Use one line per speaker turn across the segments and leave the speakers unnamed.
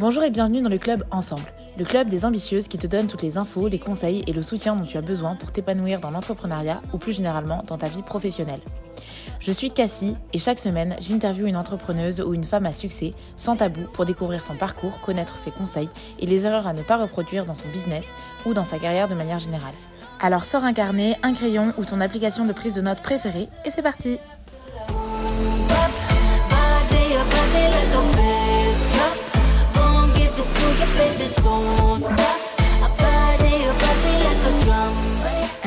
Bonjour et bienvenue dans le club Ensemble, le club des ambitieuses qui te donne toutes les infos, les conseils et le soutien dont tu as besoin pour t'épanouir dans l'entrepreneuriat ou plus généralement dans ta vie professionnelle. Je suis Cassie et chaque semaine, j'interviewe une entrepreneuse ou une femme à succès, sans tabou, pour découvrir son parcours, connaître ses conseils et les erreurs à ne pas reproduire dans son business ou dans sa carrière de manière générale. Alors sors un carnet, un crayon ou ton application de prise de notes préférée et c'est parti baby, don't stop.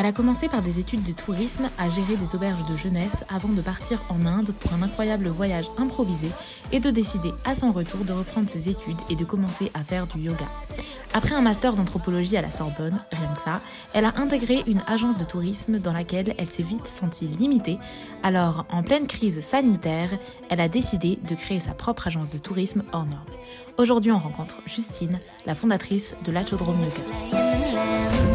Elle a commencé par des études de tourisme à gérer des auberges de jeunesse avant de partir en Inde pour un incroyable voyage improvisé et de décider à son retour de reprendre ses études et de commencer à faire du yoga. Après un master d'anthropologie à la Sorbonne, rien que ça, elle a intégré une agence de tourisme dans laquelle elle s'est vite sentie limitée. Alors, en pleine crise sanitaire, elle a décidé de créer sa propre agence de tourisme hors norme. Aujourd'hui, on rencontre Justine, la fondatrice de l'Achodrome Yoga.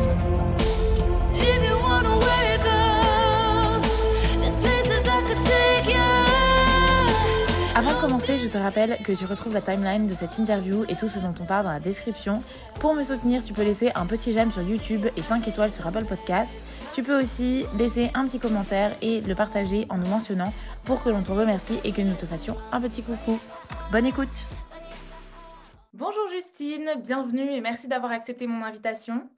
Avant de commencer, je te rappelle que tu retrouves la timeline de cette interview et tout ce dont on parle dans la description. Pour me soutenir, tu peux laisser un petit j'aime sur YouTube et 5 étoiles sur Apple Podcast. Tu peux aussi laisser un petit commentaire et le partager en nous mentionnant pour que l'on te remercie et que nous te fassions un petit coucou. Bonne écoute Bonjour Justine, bienvenue et merci d'avoir accepté mon invitation.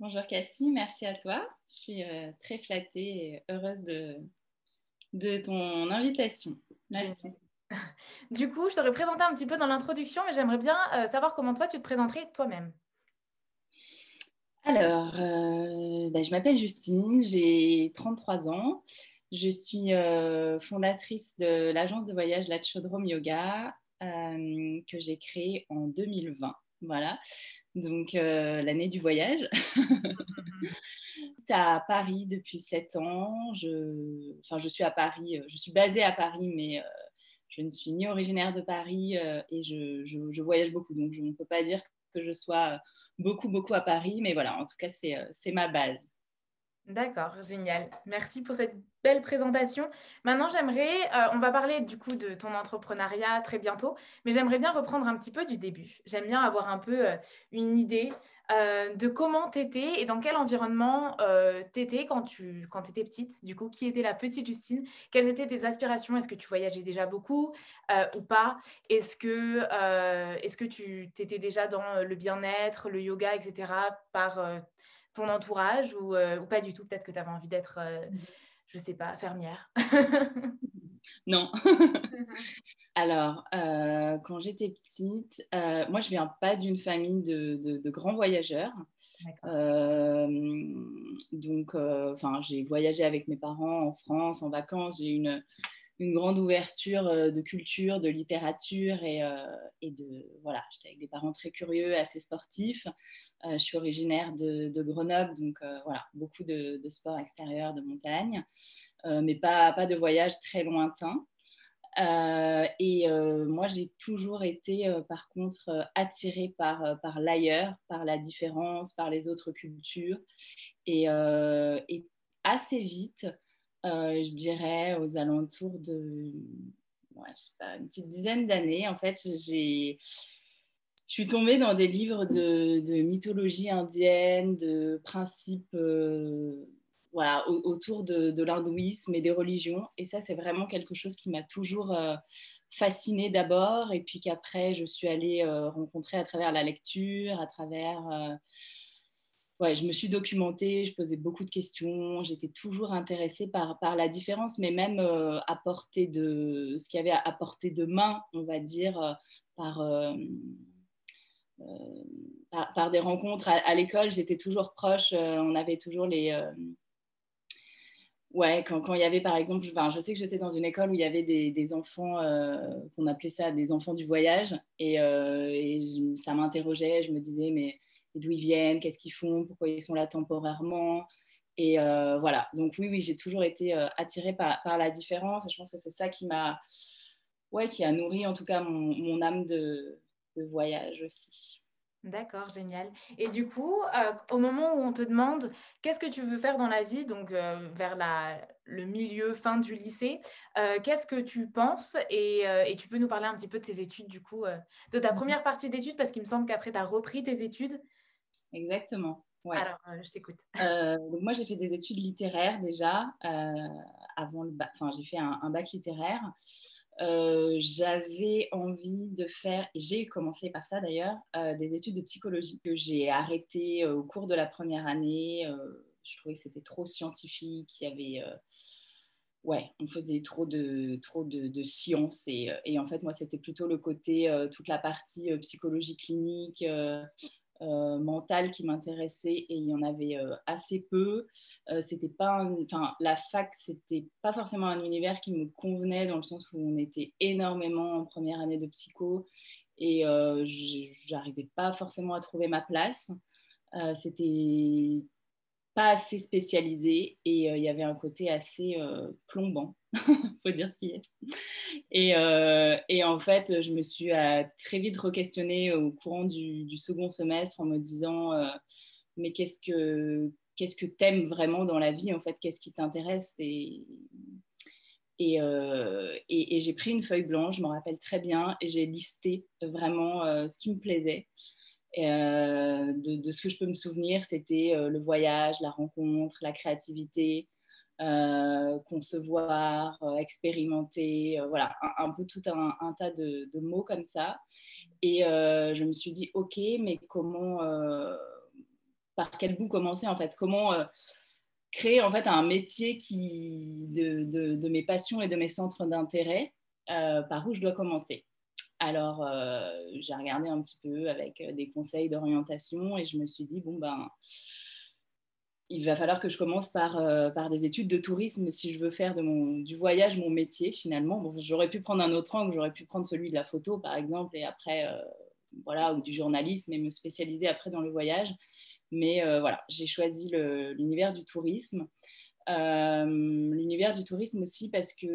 Bonjour Cassie, merci à toi. Je suis euh, très flattée et heureuse de, de ton invitation. Merci.
Du coup, je t'aurais présenté un petit peu dans l'introduction, mais j'aimerais bien euh, savoir comment toi, tu te présenterais toi-même.
Alors, euh, bah, je m'appelle Justine, j'ai 33 ans. Je suis euh, fondatrice de l'agence de voyage La Chaudrome Yoga que j'ai créée en 2020. Voilà, donc l'année du voyage. à Paris depuis 7 ans. Je, enfin, je suis à Paris, euh, je suis basée à Paris, mais euh, je ne suis ni originaire de Paris euh, et je, voyage beaucoup. Donc, je ne peux pas dire que je sois beaucoup, beaucoup à Paris, mais voilà, en tout cas, c'est ma base.
D'accord, génial. Merci pour cette belle présentation. Maintenant, j'aimerais, euh, on va parler du coup de ton entrepreneuriat très bientôt, mais j'aimerais bien reprendre un petit peu du début. J'aime bien avoir un peu euh, une idée euh, de comment tu étais et dans quel environnement tu étais quand tu quand étais petite. Du coup, qui était la petite Justine? Quelles étaient tes aspirations? Est-ce que tu voyageais déjà beaucoup ou pas? Est-ce que, tu étais déjà dans le bien-être, le yoga, etc. par ton entourage euh, ou, pas du tout? Peut-être que tu avais envie d'être, euh, mmh. je sais pas, fermière.
non. Alors, euh, quand j'étais petite, moi je viens pas d'une famille de, grands voyageurs. donc, enfin, j'ai voyagé avec mes parents en France en vacances. J'ai une une grande ouverture euh, de culture, de littérature et, euh, et de voilà, j'étais avec des parents très curieux, assez sportifs. Euh, je suis originaire de, Grenoble, donc voilà, beaucoup de, sports extérieurs, de montagne, mais pas, pas de voyage très lointain. et moi, j'ai toujours été, par contre, attirée par, par l'ailleurs, par la différence, par les autres cultures. Et assez vite, euh, je dirais aux alentours de une petite dizaine d'années. En fait, je suis tombée dans des livres de, mythologie indienne, de principes euh, voilà, autour de, l'hindouisme et des religions. Et ça, c'est vraiment quelque chose qui m'a toujours euh, fascinée d'abord, et puis qu'après, je suis allée rencontrer à travers la lecture, à travers ouais, je me suis documentée, je posais beaucoup de questions, j'étais toujours intéressée par, par la différence, mais même euh, de ce qu'il y avait à, portée de main, on va dire, euh, euh, par, par, des rencontres à, l'école. J'étais toujours proche, on avait toujours les. Ouais, quand, quand, il y avait par exemple, je, sais que j'étais dans une école où il y avait des, enfants, qu'on appelait ça des enfants du voyage, et ça m'interrogeait, je me disais, mais d'où ils viennent, qu'est-ce qu'ils font, pourquoi ils sont là temporairement. Et euh, voilà, donc oui, oui, j'ai toujours été euh, attirée par, par, la différence. Et je pense que c'est ça qui m'a, ouais, qui a nourri en tout cas mon, mon âme de, de, voyage aussi.
D'accord, génial. Et du coup, euh, au moment où on te demande qu'est-ce que tu veux faire dans la vie, donc vers la, le milieu fin du lycée. Qu'est-ce que tu penses et, et, tu peux nous parler un petit peu de tes études, du coup, de ta première partie d'études, parce qu'il me semble qu'après, tu as repris tes études.
Exactement. Ouais.
Alors, je t'écoute.
donc moi, j'ai fait des études littéraires déjà. avant le Enfin, j'ai fait un, un, bac littéraire. j'avais envie de faire, et j'ai commencé par ça d'ailleurs, des études de psychologie que j'ai arrêtées au cours de la première année je trouvais que c'était trop scientifique. Il y avait. Euh, ouais, on faisait trop de, trop de, de science. Et, euh, et, en fait, moi, c'était plutôt le côté, euh, toute la partie psychologie clinique. Mentale qui m'intéressait et il y en avait assez peu. c'était pas, enfin, la fac, c'était pas forcément un univers qui me convenait dans le sens où on était énormément en première année de psycho et j'arrivais pas forcément à trouver ma place. c'était pas assez spécialisé et euh, il y avait un côté assez euh, plombant, faut dire ce qu'il est. Et, euh, et, en fait, je me suis très vite re-questionnée au courant du, second semestre en me disant mais qu'est-ce que qu'est-ce que t'aimes vraiment dans la vie en fait Qu'est-ce qui t'intéresse? Et, et, j'ai pris une feuille blanche, je me rappelle très bien, et j'ai listé vraiment ce qui me plaisait. Euh, de, ce que je peux me souvenir, c'était euh, le voyage, la rencontre, la créativité, euh, concevoir, expérimenter, voilà, un, peu tout un, tas de, mots comme ça. Et je me suis dit, ok, mais comment, par quel bout commencer en fait? Comment créer en fait un métier qui, de, de, mes passions et de mes centres d'intérêt Par où je dois commencer? Alors, euh, j'ai regardé un petit peu avec euh, des conseils d'orientation et je me suis dit, bon, ben, il va falloir que je commence par, euh, par des études de tourisme si je veux faire du voyage mon métier finalement. Bon, j'aurais pu prendre un autre angle, j'aurais pu prendre celui de la photo par exemple et après, voilà, ou du journalisme et me spécialiser après dans le voyage. Mais voilà, j'ai choisi l'univers du tourisme. Euh, l'univers du tourisme aussi parce que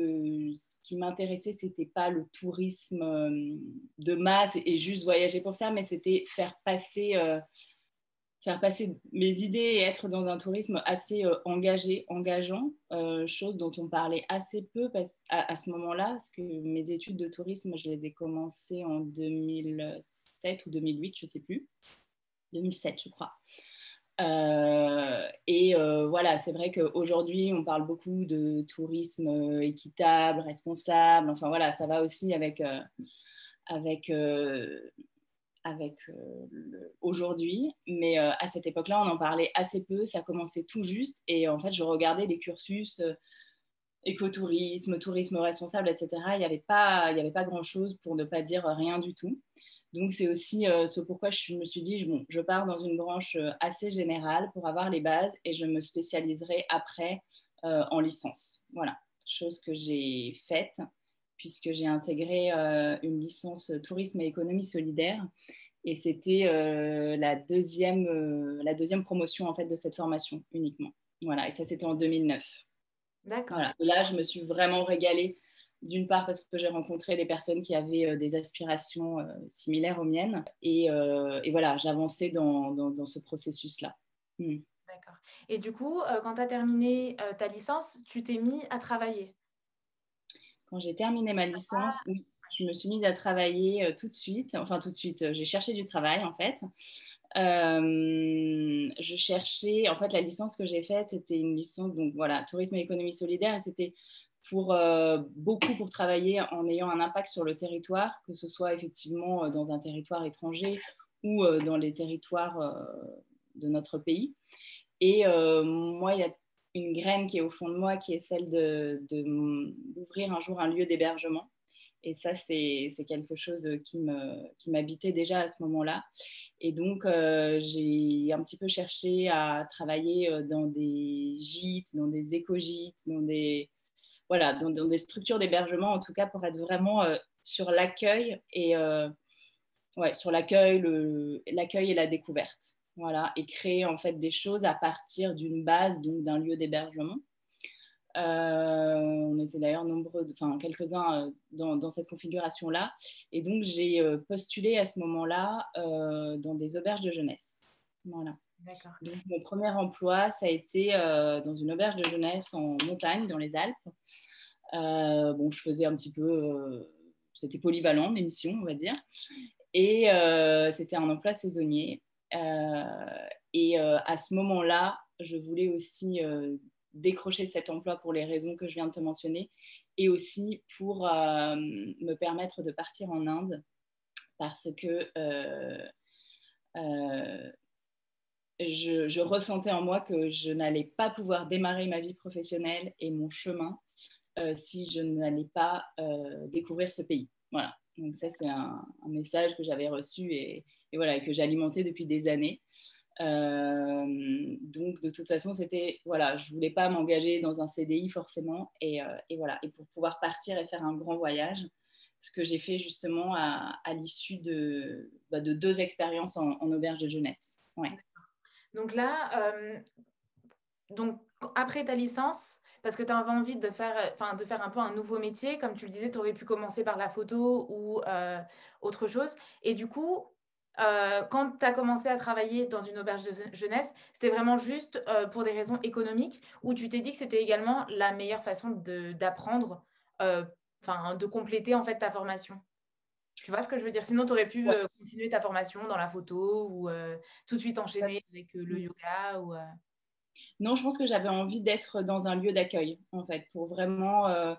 ce qui m'intéressait c'était pas le tourisme euh, de masse et juste voyager pour ça mais c'était faire passer euh, faire passer mes idées et être dans un tourisme assez engagé engageant chose dont on parlait assez peu à, ce moment-là parce que mes études de tourisme je les ai commencées en 2007 ou 2008 je sais plus. 2007 je crois euh, et euh, voilà, c'est vrai qu'aujourd'hui, on parle beaucoup de tourisme euh, équitable, responsable. Enfin voilà, ça va aussi avec, avec, avec aujourd'hui. Mais à cette époque-là, on en parlait assez peu. Ça commençait tout juste. Et en fait, je regardais des cursus écotourisme, tourisme responsable, etc. Il n'y avait pas, avait pas grand-chose pour ne pas dire rien du tout. Donc, c'est aussi euh, ce pourquoi je me suis dit, bon, je pars dans une branche euh, assez générale pour avoir les bases et je me spécialiserai après euh, en licence. Voilà, chose que j'ai faite puisque j'ai intégré une licence tourisme et économie solidaire. Et c'était la, deuxième, la deuxième promotion en fait, de cette formation uniquement. Voilà, et ça, c'était en 2009.
D'accord.
Voilà. là, je me suis vraiment régalée d'une part parce que j'ai rencontré des personnes qui avaient euh, des aspirations euh, similaires aux miennes. Et, euh, voilà, j'avançais dans, dans, ce processus-là.
Hmm. D'accord. Et du coup, quand tu as terminé ta licence, tu t'es mis à travailler?
Quand j'ai terminé ma licence, oui, je me suis mise à travailler tout de suite. Enfin, tout de suite, j'ai cherché du travail en fait. je cherchais, en fait, la licence que j'ai faite, c'était une licence, donc voilà, tourisme et économie solidaire, et c'était pour euh, beaucoup pour travailler en ayant un impact sur le territoire, que ce soit effectivement euh, dans un territoire étranger ou euh, dans les territoires de notre pays. Et moi, il y a une graine qui est au fond de moi, qui est celle d'ouvrir de, un jour un lieu d'hébergement. Et ça, c'est quelque chose qui m'habitait qui déjà à ce moment-là. Et donc, j'ai un petit peu cherché à travailler dans des gîtes, dans des éco-gîtes, dans des, voilà, dans, des structures d'hébergement, en tout cas, pour être vraiment euh, sur l'accueil et euh, ouais, sur l'accueil, l'accueil et la découverte. Voilà, et créer en fait des choses à partir d'une base, donc d'un lieu d'hébergement. Euh, on était d'ailleurs nombreux, enfin quelques-uns dans, dans, cette configuration-là. Et donc j'ai postulé à ce moment-là dans des auberges de jeunesse. Voilà. Donc, mon premier emploi, ça a été dans une auberge de jeunesse en montagne, dans les Alpes. bon, je faisais un petit peu, c'était polyvalent, mes missions, on va dire. Et c'était un emploi saisonnier. et à ce moment-là, je voulais aussi décrocher cet emploi pour les raisons que je viens de te mentionner et aussi pour euh, me permettre de partir en Inde parce que euh, euh, je, ressentais en moi que je n'allais pas pouvoir démarrer ma vie professionnelle et mon chemin si je n'allais pas découvrir ce pays. Voilà. Donc ça, c'est un, message que j'avais reçu et, voilà, que j'alimentais depuis des années. Euh, donc de toute façon, c'était voilà, je voulais pas m'engager dans un CDI forcément, et, euh, voilà, et pour pouvoir partir et faire un grand voyage, ce que j'ai fait justement à, l'issue de, bah, de, deux expériences en, auberge de jeunesse. Ouais.
Donc là, euh, donc après ta licence, parce que tu avais envie de faire, de faire un peu un nouveau métier, comme tu le disais, tu aurais pu commencer par la photo ou autre chose. Et du coup, euh, quand tu as commencé à travailler dans une auberge de jeunesse, c'était vraiment juste euh, pour des raisons économiques ou tu t'es dit que c'était également la meilleure façon d'apprendre, euh, enfin de compléter en fait ta formation? Tu vois ce que je veux dire? Sinon, tu aurais pu continuer ta formation dans la photo ou tout de suite enchaîner avec le mm. yoga ou,
Non, je pense que j'avais envie d'être dans un lieu d'accueil, en fait, pour vraiment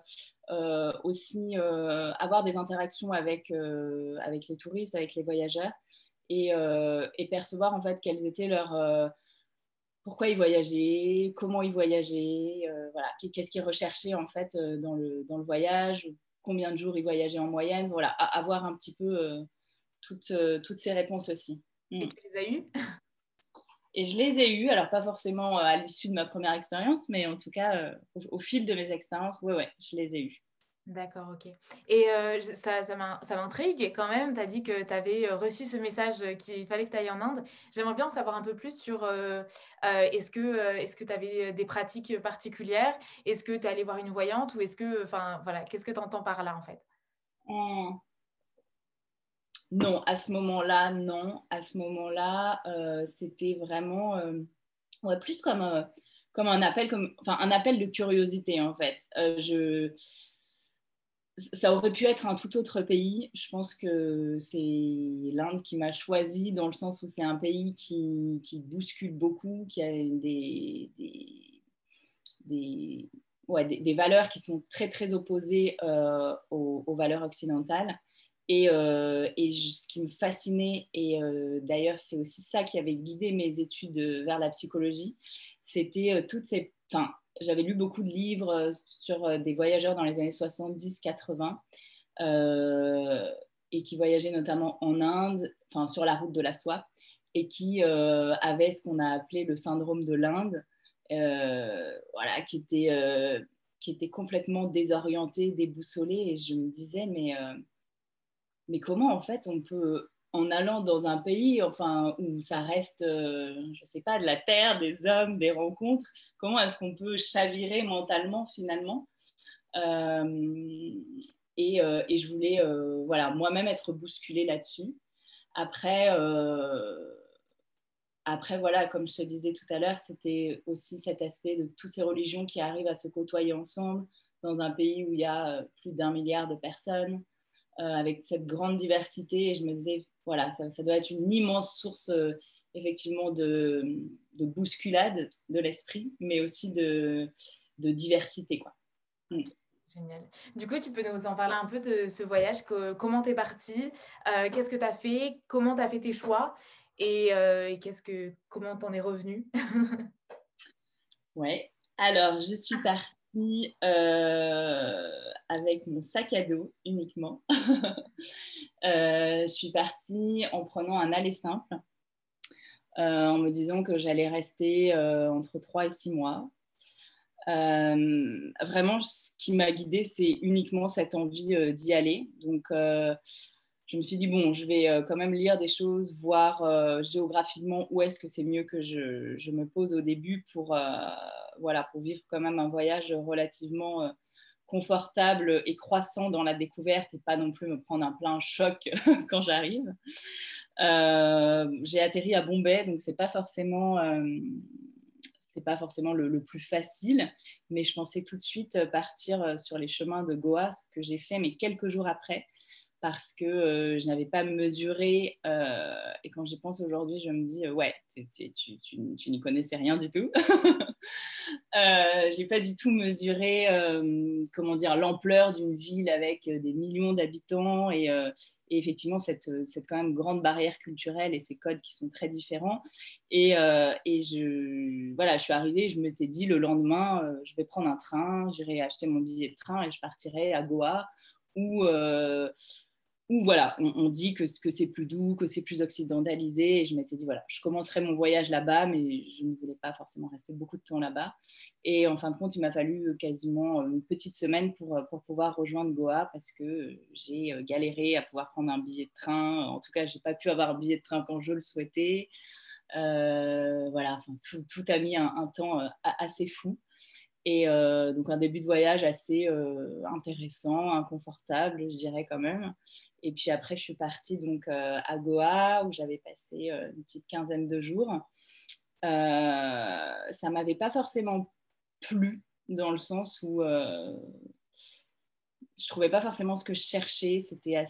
aussi avoir des interactions avec, avec les touristes, avec les voyageurs. Euh, et, percevoir en fait quels étaient leurs euh, pourquoi ils voyageaient, comment ils voyageaient, euh, voilà, qu'est-ce qu'ils recherchaient en fait dans le, dans le voyage, combien de jours ils voyageaient en moyenne, voilà, avoir un petit peu toutes, toutes ces réponses aussi.
Et mm. tu les as eues?
Et je les ai eues, alors pas forcément à l'issue de ma première expérience, mais en tout cas au, au, fil de mes expériences, ouais, ouais, je les ai eues.
D'accord, ok. Et euh, ça, ça m'intrigue quand même. Tu as dit que tu avais euh, reçu ce message qu'il fallait que tu ailles en Inde. J'aimerais bien en savoir un peu plus sur euh, est-ce que tu avais des pratiques particulières? Est-ce que tu es allé voir une voyante Ou est-ce que, enfin, voilà, qu'est-ce que tu entends par là en fait?
Mmh. Non, à ce moment-là, non. À ce moment-là, c'était vraiment plus comme, comme un appel, comme, un appel de curiosité en fait. je ça aurait pu être un tout autre pays. Je pense que c'est l'Inde qui m'a choisi dans le sens où c'est un pays qui, bouscule beaucoup, qui a des, valeurs qui sont très très opposées euh, aux, valeurs occidentales. Et, euh, ce qui me fascinait, et euh, d'ailleurs c'est aussi ça qui avait guidé mes études vers la psychologie, c'était toutes ces... j'avais lu beaucoup de livres euh, sur euh, des voyageurs dans les années 70-80 euh, et qui voyageaient notamment en Inde, enfin sur la route de la soie, et qui avaient ce qu'on a appelé le syndrome de l'Inde, voilà, qui était, qui était complètement désorienté, déboussolé. Et je me disais, mais, mais comment en fait on peut en allant dans un pays enfin, où ça reste, euh, je ne sais pas, de la terre, des hommes, des rencontres, comment est-ce qu'on peut chavirer mentalement finalement? Euh, et, euh, et, je voulais voilà, moi-même être bousculée là-dessus. Après, après, voilà, comme je te disais tout à l'heure, c'était aussi cet aspect de toutes ces religions qui arrivent à se côtoyer ensemble dans un pays où il y a plus d'un milliard de personnes. avec cette grande diversité, et je me disais voilà, ça, doit être une immense source euh, effectivement de, bousculade de l'esprit, mais aussi de, diversité. Quoi.
Mm. Génial. Du coup, tu peux nous en parler un peu de ce voyage, comment tu es parti, euh, qu'est-ce que tu as fait, comment tu as fait tes choix et, euh, qu'est-ce que, comment t'en es revenu
Ouais, alors je suis partie euh, avec mon sac à dos uniquement. Euh, je suis partie en prenant un aller simple, euh, en me disant que j'allais rester entre 3 et 6 mois. vraiment, ce qui m'a guidée, c'est uniquement cette envie d'y aller. Donc, je me suis dit, bon, je vais quand même lire des choses, voir géographiquement où est-ce que c'est mieux que je, je, me pose au début pour, voilà, pour vivre quand même un voyage relativement euh, confortable et croissant dans la découverte et pas non plus me prendre un plein choc quand j'arrive. j'ai atterri à Bombay, donc c'est pas forcément c'est pas forcément le, le, plus facile, mais je pensais tout de suite partir sur les chemins de Goa, ce que j'ai fait, mais quelques jours après parce que euh, je n'avais pas mesuré. Euh, et quand j'y pense aujourd'hui, je me dis, euh, ouais, tu, tu, n'y connaissais rien du tout. j'ai pas du tout mesuré, comment dire, l'ampleur d'une ville avec des millions d'habitants et, effectivement cette, cette, quand même grande barrière culturelle et ces codes qui sont très différents. Et, et je, voilà, je suis arrivée, je m'étais dit le lendemain, je vais prendre un train, j'irai acheter mon billet de train et je partirai à Goa où où voilà, on, dit que, que c'est plus doux, que c'est plus occidentalisé. Et je m'étais dit, voilà, je commencerai mon voyage là-bas, mais je ne voulais pas forcément rester beaucoup de temps là-bas. Et en fin de compte, il m'a fallu euh, quasiment euh, une petite semaine pour, euh, pour pouvoir rejoindre Goa parce que j'ai galéré à pouvoir prendre un billet de train. En tout cas, je n'ai pas pu avoir un billet de train quand je le souhaitais. voilà, tout, a mis un temps assez fou. Et euh, donc un début de voyage assez euh, intéressant, inconfortable, je dirais quand même. Et puis après, je suis partie donc euh, à Goa où j'avais passé une petite quinzaine de jours. ça m'avait pas forcément plu dans le sens où je trouvais pas forcément ce que je cherchais. C'était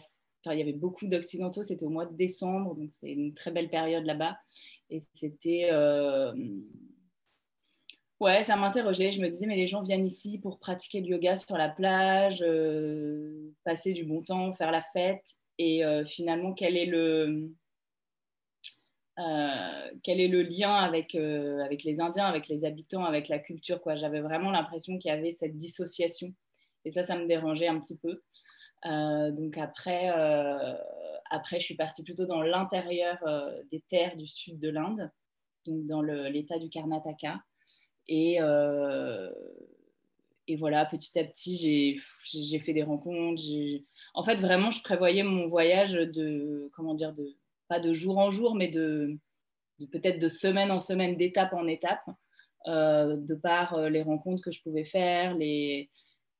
il y avait beaucoup d'occidentaux. C'était au mois de décembre, donc c'est une très belle période là-bas. Et c'était Ouais, ça m'interrogeait. Je me disais, mais les gens viennent ici pour pratiquer le yoga sur la plage, euh, passer du bon temps, faire la fête. Et euh, finalement, quel est le, euh, quel est le lien avec, avec les Indiens, avec les habitants, avec la culture. J'avais vraiment l'impression qu'il y avait cette dissociation. Et ça, ça me dérangeait un petit peu. donc après, après, je suis partie plutôt dans l'intérieur des terres du sud de l'Inde, donc dans l'état du Karnataka. Et, euh, et voilà, petit à petit, j'ai fait des rencontres. En fait, vraiment, je prévoyais mon voyage de, comment dire, de, pas de jour en jour, mais de, de peut-être de semaine en semaine, d'étape en étape, euh, de par euh, les rencontres que je pouvais faire, les,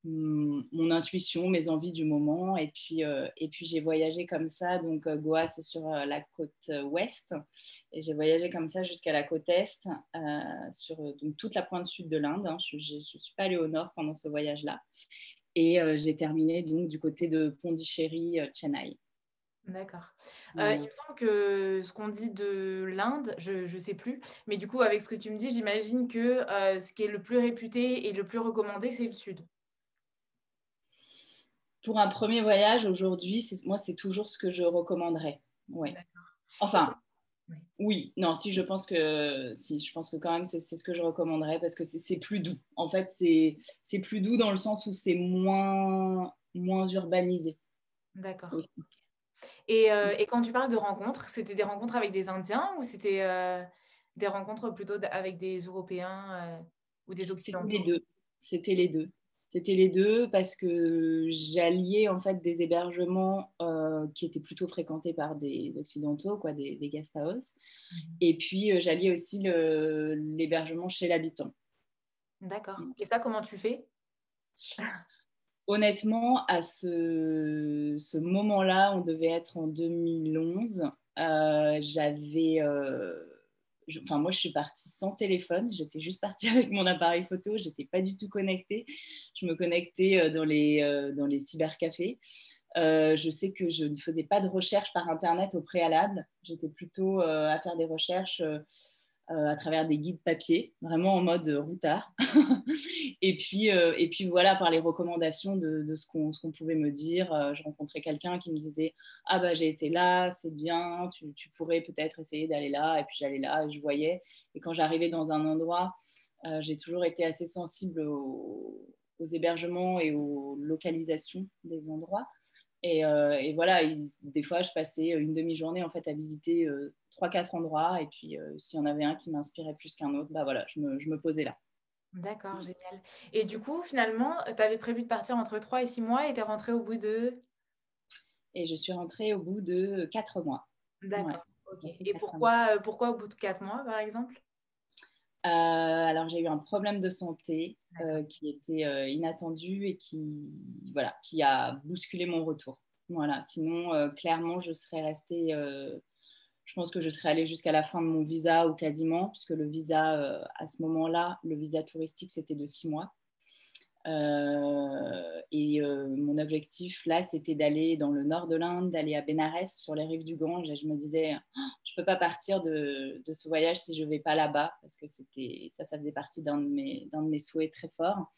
mon intuition, mes envies du moment. Et puis, euh, et puis j'ai voyagé comme ça. Donc, euh, Goa, c'est sur euh, la côte ouest. Et j'ai voyagé comme ça jusqu'à la côte est, sur donc, toute la pointe sud de l'Inde. Hein. Je ne suis pas allée au nord pendant ce voyage-là. Et j'ai terminé donc du côté de Pondichéry, Chennai.
D'accord. il me semble que ce qu'on dit de l'Inde, je ne sais plus, mais du coup, avec ce que tu me dis, j'imagine que ce qui est le plus réputé et le plus recommandé, c'est le sud
pour un premier voyage aujourd'hui, moi, c'est toujours ce que je recommanderais. Ouais. Enfin, oui. non, si je pense que, si, je pense que quand même, c'est ce que je recommanderais parce que c'est plus doux. En fait, c'est plus doux dans le sens où c'est moins, moins urbanisé.
D'accord. Et, euh, et, quand tu parles de rencontres, c'était des rencontres avec des Indiens ou c'était euh, des rencontres plutôt avec des Européens euh, ou des Occidentaux?
C'était les deux. C'était les deux. C'était les deux parce que j'alliais en fait des hébergements euh, qui étaient plutôt fréquentés par des occidentaux, quoi, des, des guest house, mhm. et puis euh, j'alliais aussi l'hébergement chez l'habitant.
D'accord. Et ça, comment tu fais?
Honnêtement, à ce, ce moment-là, on devait être en 2011. Euh, j'avais enfin moi je suis partie sans téléphone, j'étais juste partie avec mon appareil photo, j'étais pas du tout connectée. Je me connectais euh, dans les, euh, dans les cybercafés. Euh, je sais que je ne faisais pas de recherche par internet au préalable. J'étais plutôt à faire des recherches euh, à travers des guides papier, vraiment en mode routard. et, puis, euh, et puis voilà, par les recommandations de, ce qu'on pouvait me dire, euh, je rencontrais quelqu'un qui me disait Ah bah j'ai été là, c'est bien, tu, pourrais peut-être essayer d'aller là. Et puis j'allais là et je voyais. Et quand j'arrivais dans un endroit, j'ai toujours été assez sensible aux, hébergements et aux localisations des endroits. Et, et voilà, des fois, je passais une demi-journée en fait à visiter trois, quatre endroits. Et puis, euh, s'il y en avait un qui m'inspirait plus qu'un autre, bah voilà, je me, je me posais là.
D'accord, génial. Et du coup, finalement, tu avais prévu de partir entre trois et six mois et tu es rentrée au bout de?
Et je suis rentrée au bout de quatre mois.
D'accord. Et pourquoi, euh, pourquoi au bout de quatre mois, par exemple?
euh, alors j'ai eu un problème de santé qui était inattendu et qui, voilà, qui a bousculé mon retour. Voilà. Sinon, clairement, je serais restée je pense que je serais allée jusqu'à la fin de mon visa ou quasiment, puisque le visa, à ce moment-là, le visa touristique, c'était de six mois. Euh, et euh, mon objectif là, c'était d'aller dans le nord de l'Inde, d'aller à Benares sur les rives du Gange. Et je me disais, oh, je peux pas partir de, ce voyage si je vais pas là-bas, parce que ça, ça faisait partie d'un de mes, souhaits très forts.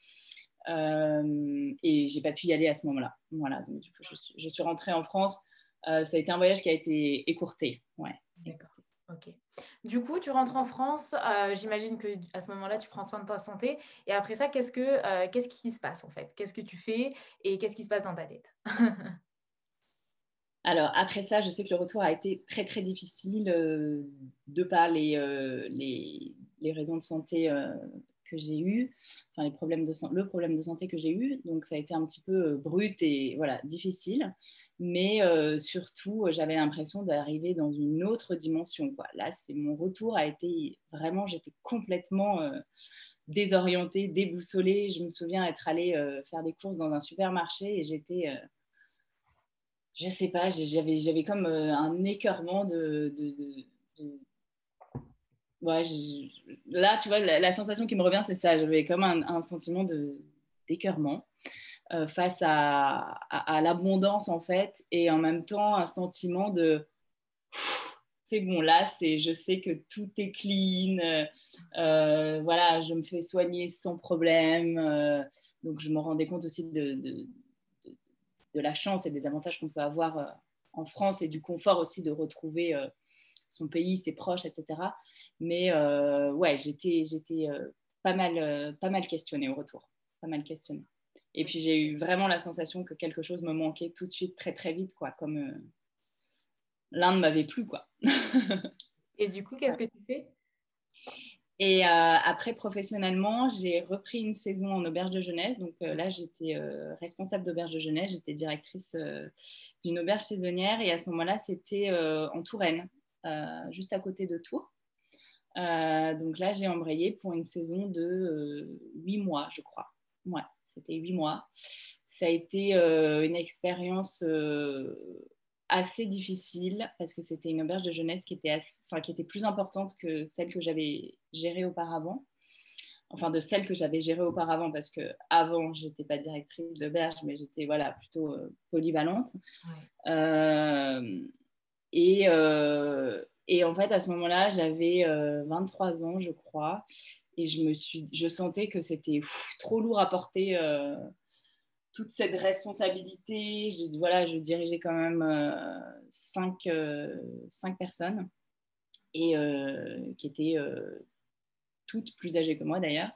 Euh, et j'ai pas pu y aller à ce moment-là. Voilà, donc du coup, je suis, je suis rentrée en France. Euh, ça a été un voyage qui a été écourté. Ouais,
D'accord. Ok. Du coup, tu rentres en France. Euh, j'imagine que à ce moment-là, tu prends soin de ta santé. Et après ça, qu'est-ce que euh, qui se passe en fait? Qu'est-ce que tu fais et qu'est-ce qui se passe dans ta tête?
Alors après ça, je sais que le retour a été très très difficile euh, de par les, raisons de santé que j'ai eu, enfin les problèmes de le problème de santé que j'ai eu. Donc ça a été un petit peu euh, brut et voilà difficile, mais euh, surtout euh, j'avais l'impression d'arriver dans une autre dimension. Quoi. Là, c'est mon retour a été vraiment, j'étais complètement désorientée, déboussolée. Je me souviens être allée faire des courses dans un supermarché et j'étais je sais pas, j'avais, j'avais comme un écœurement de, de là, tu vois, la, sensation qui me revient, c'est ça. J'avais comme un, sentiment de d'écœurement euh, face à, l'abondance, en fait, et en même temps, un sentiment de c'est bon, là, c'est, je sais que tout est clean, euh, voilà, je me fais soigner sans problème. Euh, donc, je me rendais compte aussi de, de, la chance et des avantages qu'on peut avoir en France et du confort aussi de retrouver son pays, ses proches, etc. Mais euh, ouais, j'étais, j'étais euh, pas, mal, euh, pas mal questionnée au retour. Pas mal questionnée. Et puis j'ai eu vraiment la sensation que quelque chose me manquait tout de suite, très très vite, quoi. Comme l'un ne m'avait plus, quoi.
Et du coup, qu'est-ce que tu fais?
Et après, professionnellement, j'ai repris une saison en auberge de jeunesse. Donc là, j'étais responsable d'auberge de jeunesse, j'étais directrice d'une auberge saisonnière. Et à ce moment-là, c'était en Touraine. Euh, juste à côté de Tours. Euh, donc là, j'ai embrayé pour une saison de euh, huit mois, je crois. Ouais, c'était huit mois. Ça a été une expérience assez difficile parce que c'était une auberge de jeunesse qui était, enfin, qui était plus importante que celle que j'avais gérée auparavant. Enfin, de celle que j'avais gérée auparavant parce que avant, j'étais pas directrice d'auberge, mais j'étais voilà plutôt polyvalente. Et, euh, et en fait, à ce moment-là, j'avais 23 euh, ans, je crois. Et je, me suis, je sentais que c'était trop lourd à porter euh, toute cette responsabilité. Je, voilà, je dirigeais quand même cinq, cinq, personnes et qui étaient toutes plus âgées que moi d'ailleurs.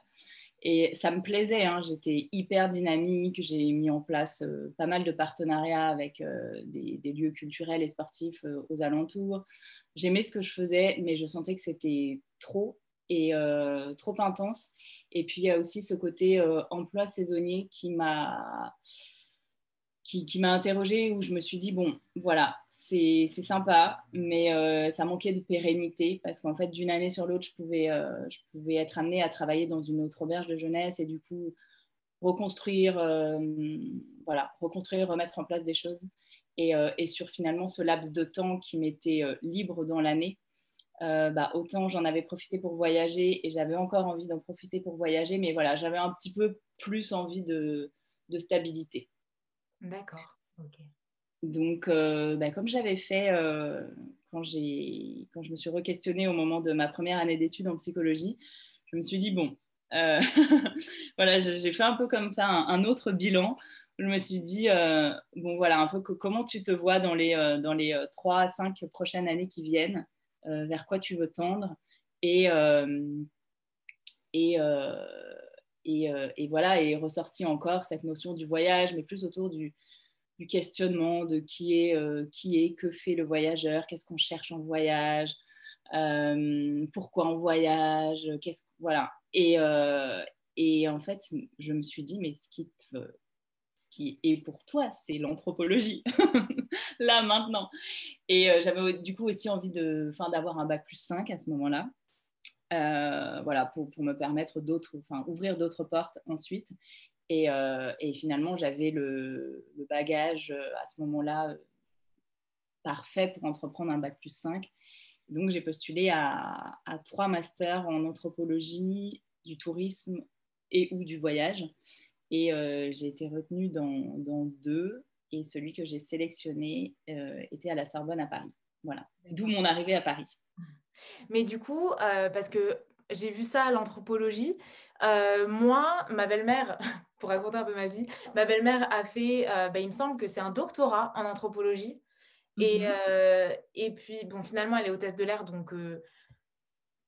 Et ça me plaisait, hein. j'étais hyper dynamique, j'ai mis en place euh, pas mal de partenariats avec euh, des, lieux culturels et sportifs euh, aux alentours. J'aimais ce que je faisais, mais je sentais que c'était trop et trop intense. Et puis il y a aussi ce côté emploi saisonnier qui m'a qui, m'a interrogée où je me suis dit, bon, voilà, c'est sympa, mais euh, ça manquait de pérennité parce qu'en fait, d'une année sur l'autre, je, pouvais euh, je pouvais être amenée à travailler dans une autre auberge de jeunesse et du coup, reconstruire, euh, voilà, reconstruire, remettre en place des choses. Et, et sur finalement ce laps de temps qui m'était libre dans l'année, bah, autant j'en avais profité pour voyager et j'avais encore envie d'en profiter pour voyager, mais voilà, j'avais un petit peu plus envie de, de stabilité.
D'accord.
Donc, euh, bah, comme j'avais fait euh, quand, quand je me suis re-questionnée au moment de ma première année d'études en psychologie, je me suis dit, bon, euh, voilà, j'ai fait un peu comme ça un, autre bilan. Je me suis dit, bon, voilà, un peu comment tu te vois dans les, dans les 3 à 5 prochaines années qui viennent, vers quoi tu veux tendre. Et, et euh, et, voilà, et ressorti encore cette notion du voyage, mais plus autour du, questionnement de qui est, euh, qui est, que fait le voyageur, qu'est-ce qu'on cherche en voyage, euh, pourquoi on voyage, voilà. Et, et en fait, je me suis dit, mais ce qui, qui est pour toi, c'est l'anthropologie, là, maintenant. Et j'avais du coup aussi envie d'avoir un bac plus 5 à ce moment-là. Euh, voilà, pour, me permettre d'autres, enfin, ouvrir d'autres portes ensuite. Et, euh, et finalement, j'avais le, bagage euh, à ce moment-là parfait pour entreprendre un bac plus 5. Donc, j'ai postulé à, trois masters en anthropologie, du tourisme et ou du voyage. Et j'ai été retenue dans, deux. Et celui que j'ai sélectionné était à la Sorbonne à Paris. Voilà. D'où mon arrivée à Paris.
Mais du coup, euh, parce que j'ai vu ça à l'anthropologie, moi, ma belle-mère, pour raconter un peu ma vie, ma belle-mère a fait, bah, il me semble que c'est un doctorat en anthropologie. Et, mmh et puis, bon, finalement, elle est hôtesse de l'air, donc,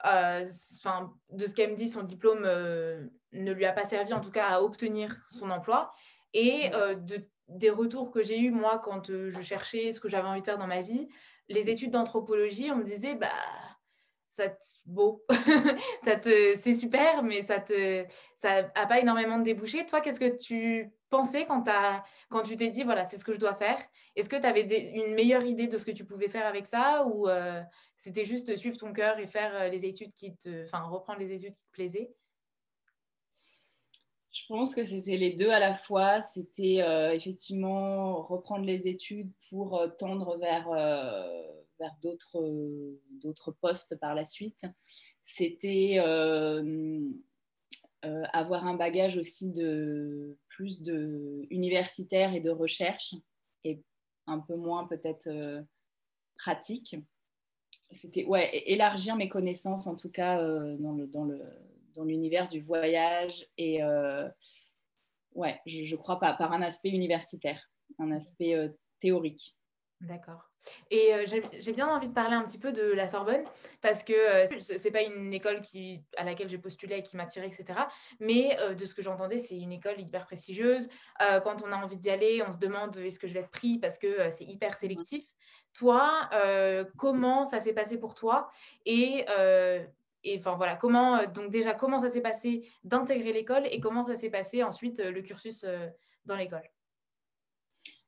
enfin, de ce qu'elle me dit, son diplôme ne lui a pas servi, en tout cas, à obtenir son emploi. Et de, des retours que j'ai eus, moi, quand je cherchais ce que j'avais envie de faire dans ma vie, les études d'anthropologie, on me disait, bah, ça te, beau, ça te, c'est super, mais ça te, ça a pas énormément de débouchés. Toi, qu'est-ce que tu pensais quand, quand tu t'es dit, voilà, c'est ce que je dois faire? Est-ce que tu avais une meilleure idée de ce que tu pouvais faire avec ça ou euh, c'était juste suivre ton cœur et faire euh, les études qui te, enfin, reprendre les études qui te plaisaient?
Je pense que c'était les deux à la fois. C'était euh, effectivement reprendre les études pour tendre vers vers d'autres postes par la suite. C'était euh, euh, avoir un bagage aussi de plus de universitaire et de recherche et un peu moins peut-être euh, pratique. C'était élargir mes connaissances en tout cas dans l'univers du voyage et je, crois pas par un aspect universitaire, un aspect théorique.
D'accord. Et euh, j'ai bien envie de parler un petit peu de la Sorbonne parce que euh, ce c'est pas une école à laquelle j'ai postulé et qui m'attirait, etc. Mais euh, de ce que j'entendais, c'est une école hyper prestigieuse. quand on a envie d'y aller, on se demande est-ce que je vais être pris parce que c'est hyper sélectif. Toi, comment ça s'est passé pour toi? Et et enfin voilà, comment donc déjà comment ça s'est passé d'intégrer l'école et comment ça s'est passé ensuite le cursus dans l'école?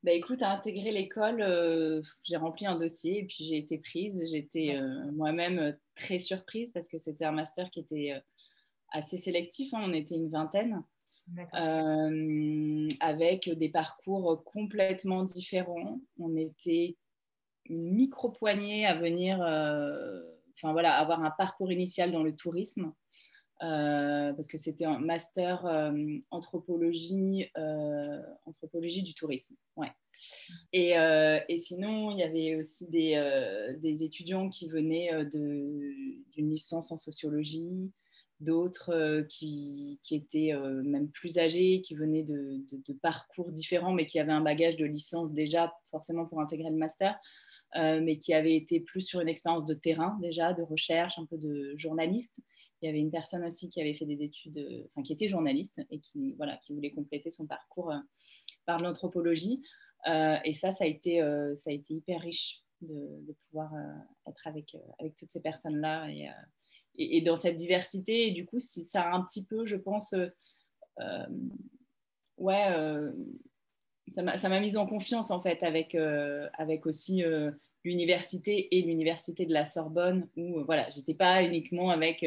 Bah, écoute, à intégrer l'école, euh, j'ai rempli un dossier et puis j'ai été prise. J'étais euh, moi-même euh, très surprise parce que c'était un master qui était assez sélectif. Hein. on était une vingtaine. avec des parcours complètement différents. On était une micro-poignée à venir, enfin voilà, avoir un parcours initial dans le tourisme. Parce que c'était un master anthropologie, anthropologie du tourisme. Ouais. Et, euh, et, sinon, il y avait aussi des, euh, des étudiants qui venaient euh, d'une licence en sociologie, d'autres qui, qui, étaient même plus âgés, qui venaient de, de, parcours différents, mais qui avaient un bagage de licence déjà, forcément pour intégrer le master, mais qui avaient été plus sur une expérience de terrain déjà, de recherche, un peu de journaliste. Il y avait une personne aussi qui avait fait des études, enfin qui était journaliste et qui, voilà, qui voulait compléter son parcours par l'anthropologie. Euh, et ça, ça a été, euh, ça a été hyper riche de, pouvoir euh, être avec, avec toutes ces personnes-là et, et, dans cette diversité. Et du coup, ça a un petit peu, je pense, ouais, ça m'a mise en confiance en fait avec, avec aussi l'université et l'université de la Sorbonne où voilà, j'étais pas uniquement avec